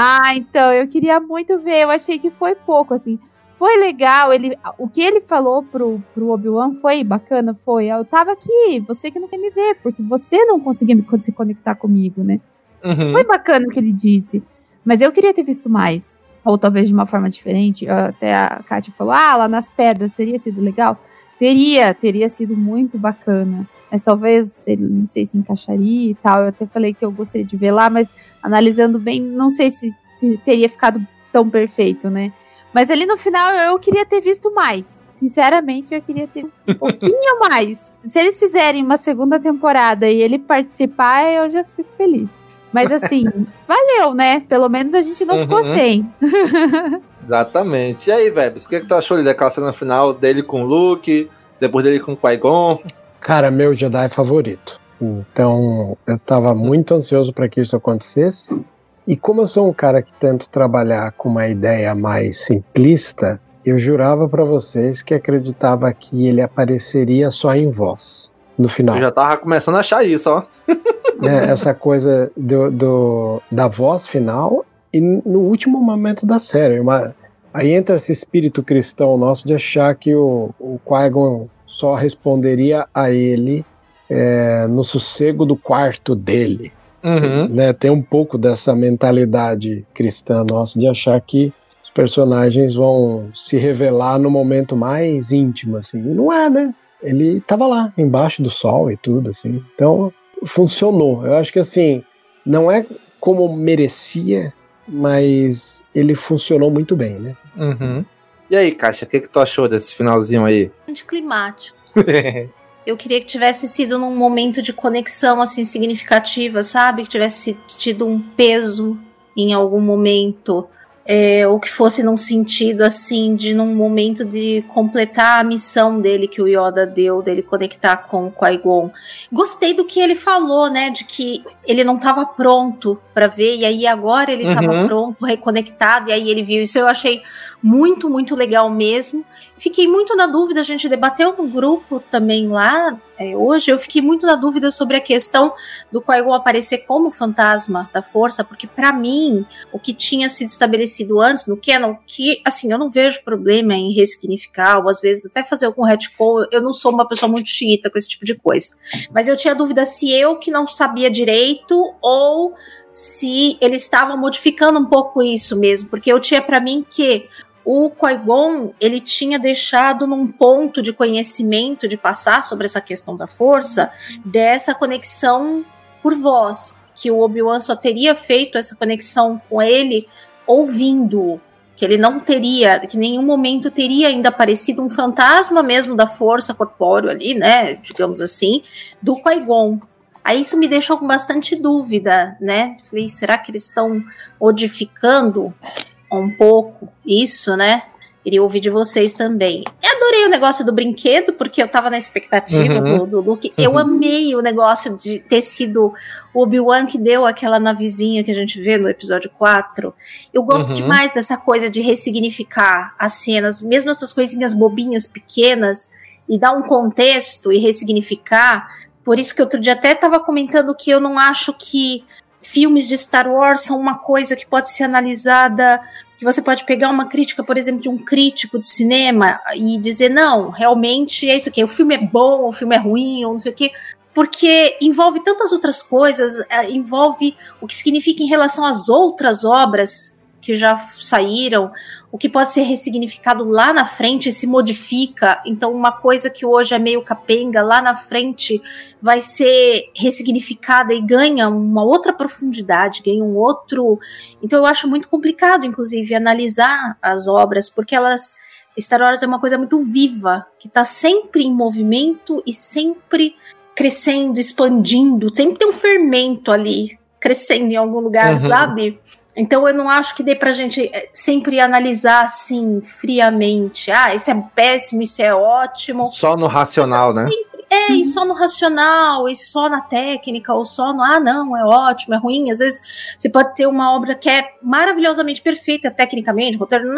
Speaker 3: Ah, então, eu queria muito ver. Eu achei que foi pouco, assim. Foi legal, ele, o que ele falou pro, pro Obi-Wan foi bacana, foi. Eu tava aqui, você que não quer me ver, porque você não conseguia me, se conectar comigo, né?
Speaker 1: Uhum.
Speaker 3: Foi bacana o que ele disse. Mas eu queria ter visto mais. Ou talvez de uma forma diferente. Até a Kátia falou: ah, lá nas pedras teria sido legal. Teria, teria sido muito bacana. Mas talvez ele não sei se encaixaria e tal. Eu até falei que eu gostaria de ver lá, mas analisando bem, não sei se teria ficado tão perfeito, né? Mas ali no final eu queria ter visto mais. Sinceramente, eu queria ter um <laughs> pouquinho mais. Se eles fizerem uma segunda temporada e ele participar, eu já fico feliz. Mas assim, <laughs> valeu, né? Pelo menos a gente não uhum. ficou sem. <laughs>
Speaker 1: Exatamente. E aí, Vebs, o que, que tu achou daquela cena final dele com o Luke, depois dele com o Qui-Gon?
Speaker 4: Cara, meu Jedi favorito. Então, eu tava muito ansioso para que isso acontecesse. E como eu sou um cara que tento trabalhar com uma ideia mais simplista, eu jurava para vocês que acreditava que ele apareceria só em voz no final. Eu
Speaker 1: já tava começando a achar isso, ó. <laughs>
Speaker 4: É, essa coisa do, do, da voz final e no último momento da série. Uma, aí entra esse espírito cristão nosso de achar que o, o Qui-Gon só responderia a ele é, no sossego do quarto dele.
Speaker 1: Uhum.
Speaker 4: Né? Tem um pouco dessa mentalidade cristã nossa de achar que os personagens vão se revelar no momento mais íntimo, assim. E não é, né? Ele tava lá, embaixo do sol e tudo, assim. Então, funcionou. Eu acho que, assim, não é como merecia, mas ele funcionou muito bem, né?
Speaker 1: Uhum. E aí, Caixa, o que, que tu achou desse finalzinho aí?
Speaker 2: Anticlimático. <laughs> eu queria que tivesse sido num momento de conexão assim significativa, sabe? Que tivesse tido um peso em algum momento é, ou que fosse num sentido assim de num momento de completar a missão dele que o Yoda deu, dele conectar com o Qui-Gon. Gostei do que ele falou, né, de que ele não estava pronto para ver e aí agora ele estava uhum. pronto, reconectado e aí ele viu isso. Eu achei muito, muito legal mesmo. Fiquei muito na dúvida, a gente debateu no grupo também lá é, hoje, eu fiquei muito na dúvida sobre a questão do Qui-Gon aparecer como fantasma da força, porque para mim, o que tinha sido estabelecido antes no Canon, que, assim, eu não vejo problema em ressignificar, ou às vezes até fazer algum retcon, eu não sou uma pessoa muito xiita com esse tipo de coisa. Mas eu tinha dúvida se eu que não sabia direito, ou se eles estavam modificando um pouco isso mesmo, porque eu tinha para mim que o Qui-Gon, ele tinha deixado num ponto de conhecimento, de passar sobre essa questão da força, dessa conexão por voz, que o Obi-Wan só teria feito essa conexão com ele ouvindo, que ele não teria, que nenhum momento teria ainda aparecido um fantasma mesmo da força corpóreo ali, né, digamos assim, do Qui-Gon. Aí isso me deixou com bastante dúvida, né? Falei, será que eles estão modificando um pouco isso, né? Queria ouvir de vocês também. Eu adorei o negócio do brinquedo, porque eu tava na expectativa uhum. do, do Luke. Eu uhum. amei o negócio de ter sido o Obi-Wan que deu aquela navezinha que a gente vê no episódio 4. Eu gosto uhum. demais dessa coisa de ressignificar as cenas, mesmo essas coisinhas bobinhas, pequenas, e dar um contexto e ressignificar. Por isso que outro dia até tava comentando que eu não acho que filmes de Star Wars são uma coisa que pode ser analisada, que você pode pegar uma crítica, por exemplo, de um crítico de cinema e dizer, não, realmente é isso aqui, o filme é bom, o filme é ruim, ou não sei o quê, porque envolve tantas outras coisas, é, envolve o que significa em relação às outras obras que já saíram, o que pode ser ressignificado lá na frente se modifica. Então, uma coisa que hoje é meio capenga, lá na frente vai ser ressignificada e ganha uma outra profundidade, ganha um outro. Então, eu acho muito complicado, inclusive, analisar as obras, porque elas. Star Wars é uma coisa muito viva, que está sempre em movimento e sempre crescendo, expandindo, sempre tem um fermento ali crescendo em algum lugar, uhum. sabe? Então eu não acho que dê pra gente eh, sempre analisar assim, friamente. Ah, isso é péssimo, isso é ótimo.
Speaker 1: Só no racional, né?
Speaker 2: É, e só no racional, e só na técnica, ou só no, ah, não, é ótimo, é ruim. Às vezes você pode ter uma obra que é maravilhosamente perfeita tecnicamente, roteiro,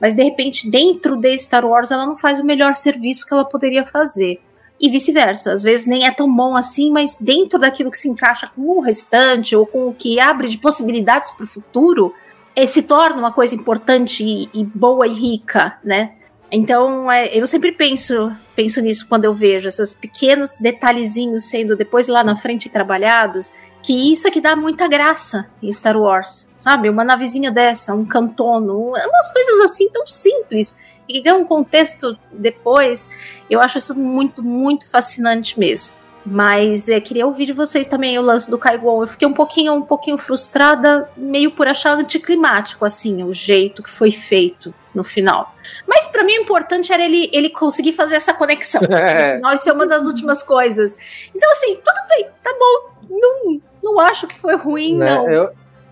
Speaker 2: mas de repente dentro de Star Wars ela não faz o melhor serviço que ela poderia fazer e vice-versa. Às vezes nem é tão bom assim, mas dentro daquilo que se encaixa com o restante ou com o que abre de possibilidades para o futuro, é, se torna uma coisa importante e, e boa e rica, né? Então, é, eu sempre penso, penso nisso quando eu vejo esses pequenos detalhezinhos sendo depois lá na frente trabalhados, Que isso é que dá muita graça em Star Wars, sabe? Uma navezinha dessa, um cantono, umas coisas assim tão simples e que ganham um contexto depois. Eu acho isso muito, muito fascinante mesmo. Mas é, queria ouvir de vocês também o lance do Kaigon. Eu fiquei um pouquinho, um pouquinho frustrada, meio por achar anticlimático, assim, o jeito que foi feito no final. Mas para mim o importante era ele, ele conseguir fazer essa conexão. <laughs> É. No final, isso é uma das últimas coisas. Então, assim, tudo bem, tá bom. Não, não acho que foi ruim, né? não.
Speaker 1: Eu,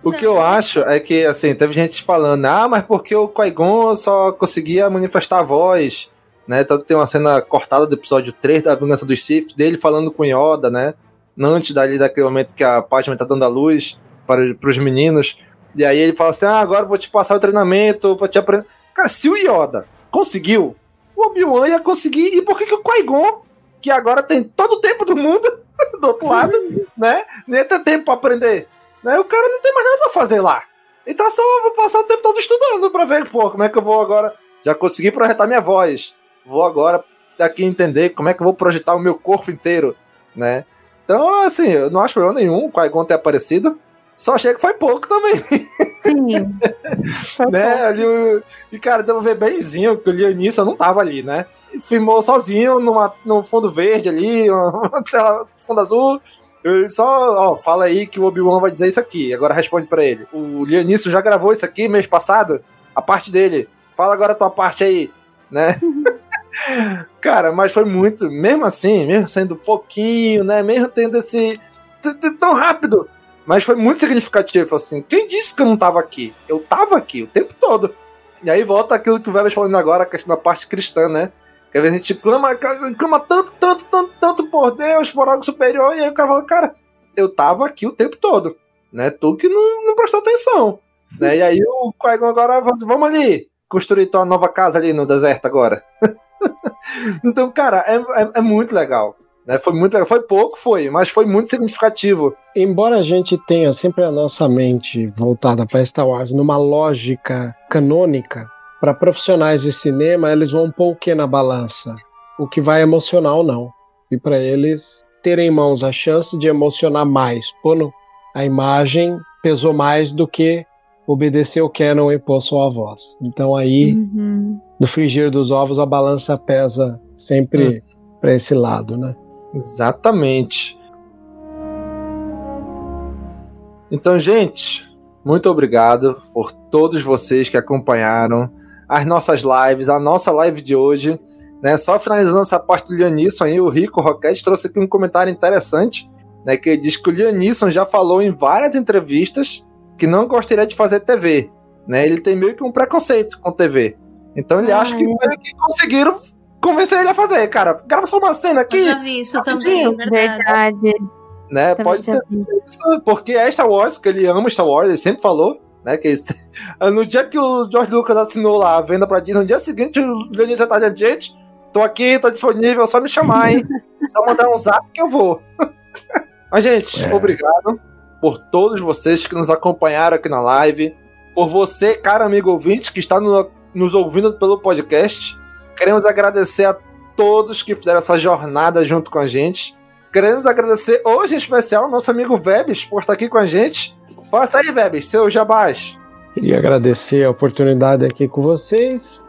Speaker 1: o não. que eu acho é que, assim, teve gente falando, ah, mas porque o Qui-Gon só conseguia manifestar a voz né? Tanto tem uma cena cortada do episódio 3 da Vingança dos Sith, dele falando com Yoda, né? Antes dali daquele momento que a Padme tá dando a luz para, para os meninos. E aí ele fala assim: ah, agora eu vou te passar o treinamento pra te aprender. Cara, se o Yoda conseguiu, o Obi-Wan ia conseguir. E por que, que o Qui-Gon, que agora tem todo o tempo do mundo, <laughs> do outro lado, né? Nem tem tempo pra aprender. Né? O cara não tem mais nada pra fazer lá. Então só vou passar o tempo todo estudando pra ver, pô, como é que eu vou agora. Já consegui projetar minha voz vou agora aqui entender como é que eu vou projetar o meu corpo inteiro, né? Então, assim, eu não acho problema nenhum o Qui-Gon ter aparecido. Só achei que foi pouco também. Sim. <laughs> Né? Ali, e, cara, deu pra ver benzinho que o Lianisson não tava ali, né? Filmou sozinho numa, no fundo verde ali, <laughs> uma tela fundo azul. Eu só, ó, fala aí que o Obi-Wan vai dizer isso aqui. Agora responde para ele. O Lianisson já gravou isso aqui mês passado, a parte dele. Fala agora a tua parte aí, né? <laughs> Cara, mas foi muito, mesmo assim, mesmo sendo pouquinho, né? Mesmo tendo esse. tão rápido. Mas foi muito significativo. Assim, quem disse que eu não tava aqui? Eu tava aqui o tempo todo. E aí volta aquilo que o Velho falando agora, a questão da parte cristã, né? Às vezes a gente clama, clama tanto, tanto, tanto, tanto por Deus, por algo superior, e aí o cara fala, cara, eu tava aqui o tempo todo, né? Tu que não, não prestou atenção. Né? E aí o qui agora, vamos ali, construir tua nova casa ali no deserto agora. <laughs> então, cara, é, é, é muito legal. Né? Foi muito legal. Foi pouco, foi, mas foi muito significativo.
Speaker 4: Embora a gente tenha sempre a nossa mente voltada para Star Wars numa lógica canônica, para profissionais de cinema, eles vão pôr o que na balança? O que vai emocionar ou não. E para eles terem em mãos a chance de emocionar mais, pondo a imagem pesou mais do que obedecer o canon e pôr sua voz. Então aí uhum no frigir dos ovos a balança pesa sempre hum. para esse lado, né?
Speaker 1: Exatamente. Então, gente, muito obrigado por todos vocês que acompanharam as nossas lives, a nossa live de hoje. Né? Só finalizando essa parte do Lianisson aí, o Rico Roquete trouxe aqui um comentário interessante, né? Que ele diz que o Lianisson já falou em várias entrevistas que não gostaria de fazer TV. Né? Ele tem meio que um preconceito com TV. Então ele Ai. acha que, que conseguiram convencer ele a fazer, cara. Grava só uma cena aqui. Eu
Speaker 2: já vi isso também, verdade. verdade.
Speaker 1: Né?
Speaker 2: Também
Speaker 1: Pode ter isso, porque é Star Wars, que ele ama Star Wars, ele sempre falou. Né, que ele... <laughs> no dia que o George Lucas assinou lá a venda pra Disney, no dia seguinte o Leonid já tá dizendo, gente, tô aqui, tô disponível, só me chamar, hein? <laughs> só mandar um zap que eu vou. <laughs> Mas, gente, é. obrigado por todos vocês que nos acompanharam aqui na live. Por você, cara amigo ouvinte, que está no, nos ouvindo pelo podcast. Queremos agradecer a todos que fizeram essa jornada junto com a gente. Queremos agradecer hoje em especial ao nosso amigo Vebes por estar aqui com a gente. Faça aí, Vebes, seu jabás.
Speaker 4: Queria agradecer a oportunidade aqui com vocês.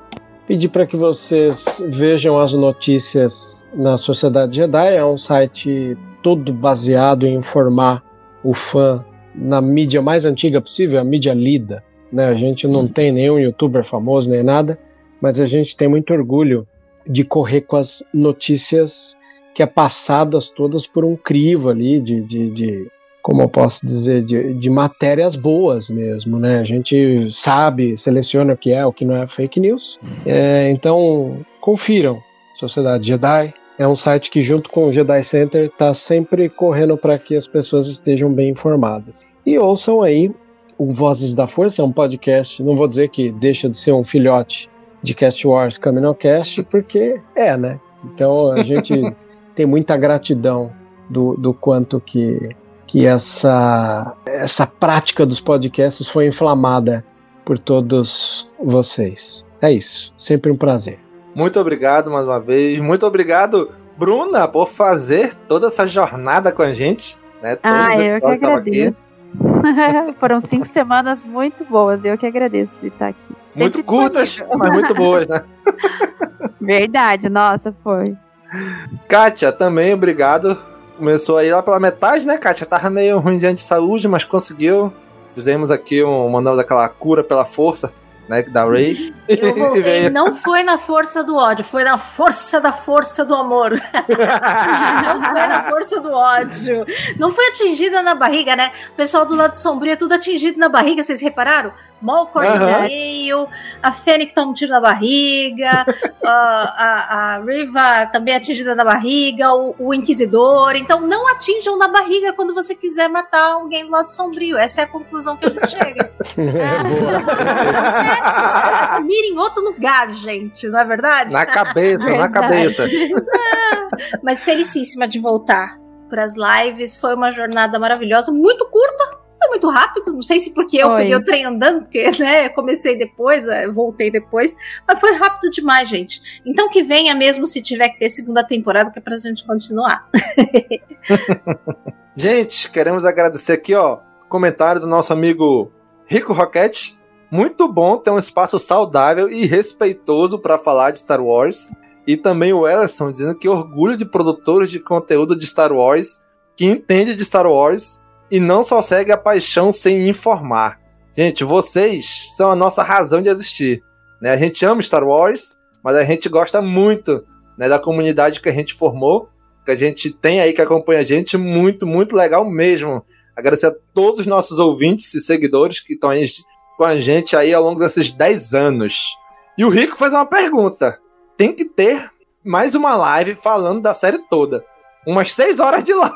Speaker 4: Pedir para que vocês vejam as notícias na Sociedade Jedi. É um site todo baseado em informar o fã na mídia mais antiga possível, a mídia lida né? A gente não tem nenhum youtuber famoso nem nada, mas a gente tem muito orgulho de correr com as notícias que é passadas todas por um crivo ali de, de, de como eu posso dizer, de, de, matérias boas mesmo, né? A gente sabe, seleciona o que é, o que não é fake news. É, então, confiram. Sociedade Jedi é um site que, junto com o Jedi Center, está sempre correndo para que as pessoas estejam bem informadas. E ouçam aí o Vozes da Força é um podcast, não vou dizer que deixa de ser um filhote de Cast Wars Caminocast, porque é, né? Então a gente <laughs> tem muita gratidão do, do quanto que, que essa, essa prática dos podcasts foi inflamada por todos vocês. É isso, sempre um prazer.
Speaker 1: Muito obrigado mais uma vez. Muito obrigado, Bruna, por fazer toda essa jornada com a gente Né?
Speaker 3: Ah, eu que agradeço. <laughs> Foram cinco semanas muito boas. Eu que agradeço de estar aqui. Sempre
Speaker 1: Muito curtas, mas muito boas, né? <laughs>
Speaker 3: Verdade, nossa, foi.
Speaker 1: Kátia, também obrigado. Começou aí lá pela metade, né, Kátia? Tava meio ruimzinha de saúde, mas conseguiu. Fizemos aqui um. Mandamos aquela cura pela força, né? Da Ray. <laughs>
Speaker 2: Eu voltei, <laughs> não foi na força do ódio, foi na força da força do amor. <laughs> não foi na força do ódio. Não foi atingida na barriga, né? O pessoal do lado sombrio é tudo atingido na barriga, vocês repararam? Malcolm
Speaker 1: Aham.
Speaker 2: Gale, a Fênix toma um tiro na barriga, <laughs> a, a, a Riva também é atingida na barriga, o, o Inquisidor. Então não atinjam na barriga quando você quiser matar alguém do lado sombrio. Essa é a conclusão que a gente chega. <laughs> <laughs> Certo? Mira em outro lugar, gente, não é verdade?
Speaker 1: Na cabeça, na cabeça.
Speaker 2: Mas felicíssima de voltar para as lives. Foi uma jornada maravilhosa, muito curta. Foi muito rápido, não sei se porque eu
Speaker 3: Foi.
Speaker 2: peguei o trem andando, porque <laughs> né, eu comecei depois, eh, voltei depois, mas foi rápido demais, gente. Então que venha mesmo se tiver que ter segunda temporada, que é pra gente continuar. <laughs>
Speaker 1: Gente, queremos agradecer aqui, ó, comentário do nosso amigo Rico Roquete. Muito bom ter um espaço saudável e respeitoso para falar de Star Wars. E também o Ellison dizendo que orgulho de produtores de conteúdo de Star Wars que entende de Star Wars e não só segue a paixão sem informar. Gente, vocês são a nossa razão de existir. Né? A gente ama Star Wars, mas a gente gosta muito né, da comunidade que a gente formou que a gente tem aí que acompanha a gente, muito, muito legal mesmo. Agradecer a todos os nossos ouvintes e seguidores que estão com a gente aí ao longo desses 10 anos. E o Rico fez uma pergunta. Tem que ter mais uma live falando da série toda. Umas 6 horas de live.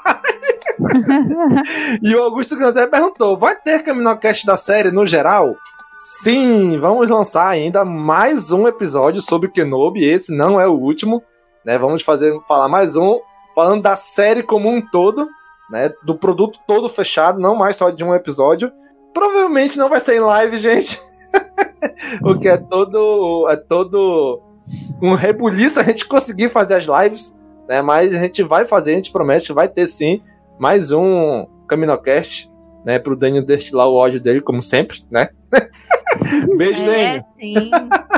Speaker 1: <laughs> e o Augusto Ganzé perguntou: vai ter Caminocast da série no geral? Sim, vamos lançar ainda mais um episódio sobre Kenobi. Esse não é o último. Né? Vamos fazer falar mais um falando da série como um todo, né? Do produto todo fechado, não mais só de um episódio. Provavelmente não vai ser em live, gente. <laughs> o que é todo é todo um rebuliço a gente conseguir fazer as lives, né? Mas a gente vai fazer, a gente promete que vai ter sim mais um Caminocast, né? Pro Daniel destilar o ódio dele, como sempre, né? <laughs> Beijo,
Speaker 2: É,
Speaker 1: Daniel.
Speaker 2: sim.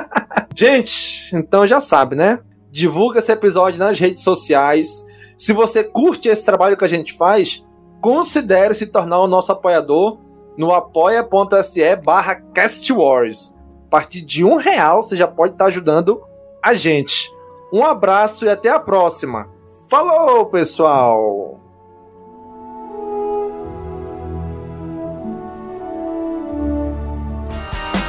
Speaker 2: <laughs>
Speaker 1: Gente, então já sabe, né? Divulga esse episódio nas redes sociais. Se você curte esse trabalho que a gente faz, considere se tornar o nosso apoiador no apoia.se barra castwars. A partir de um real você já pode estar ajudando a gente. Um abraço e até a próxima. Falou, pessoal!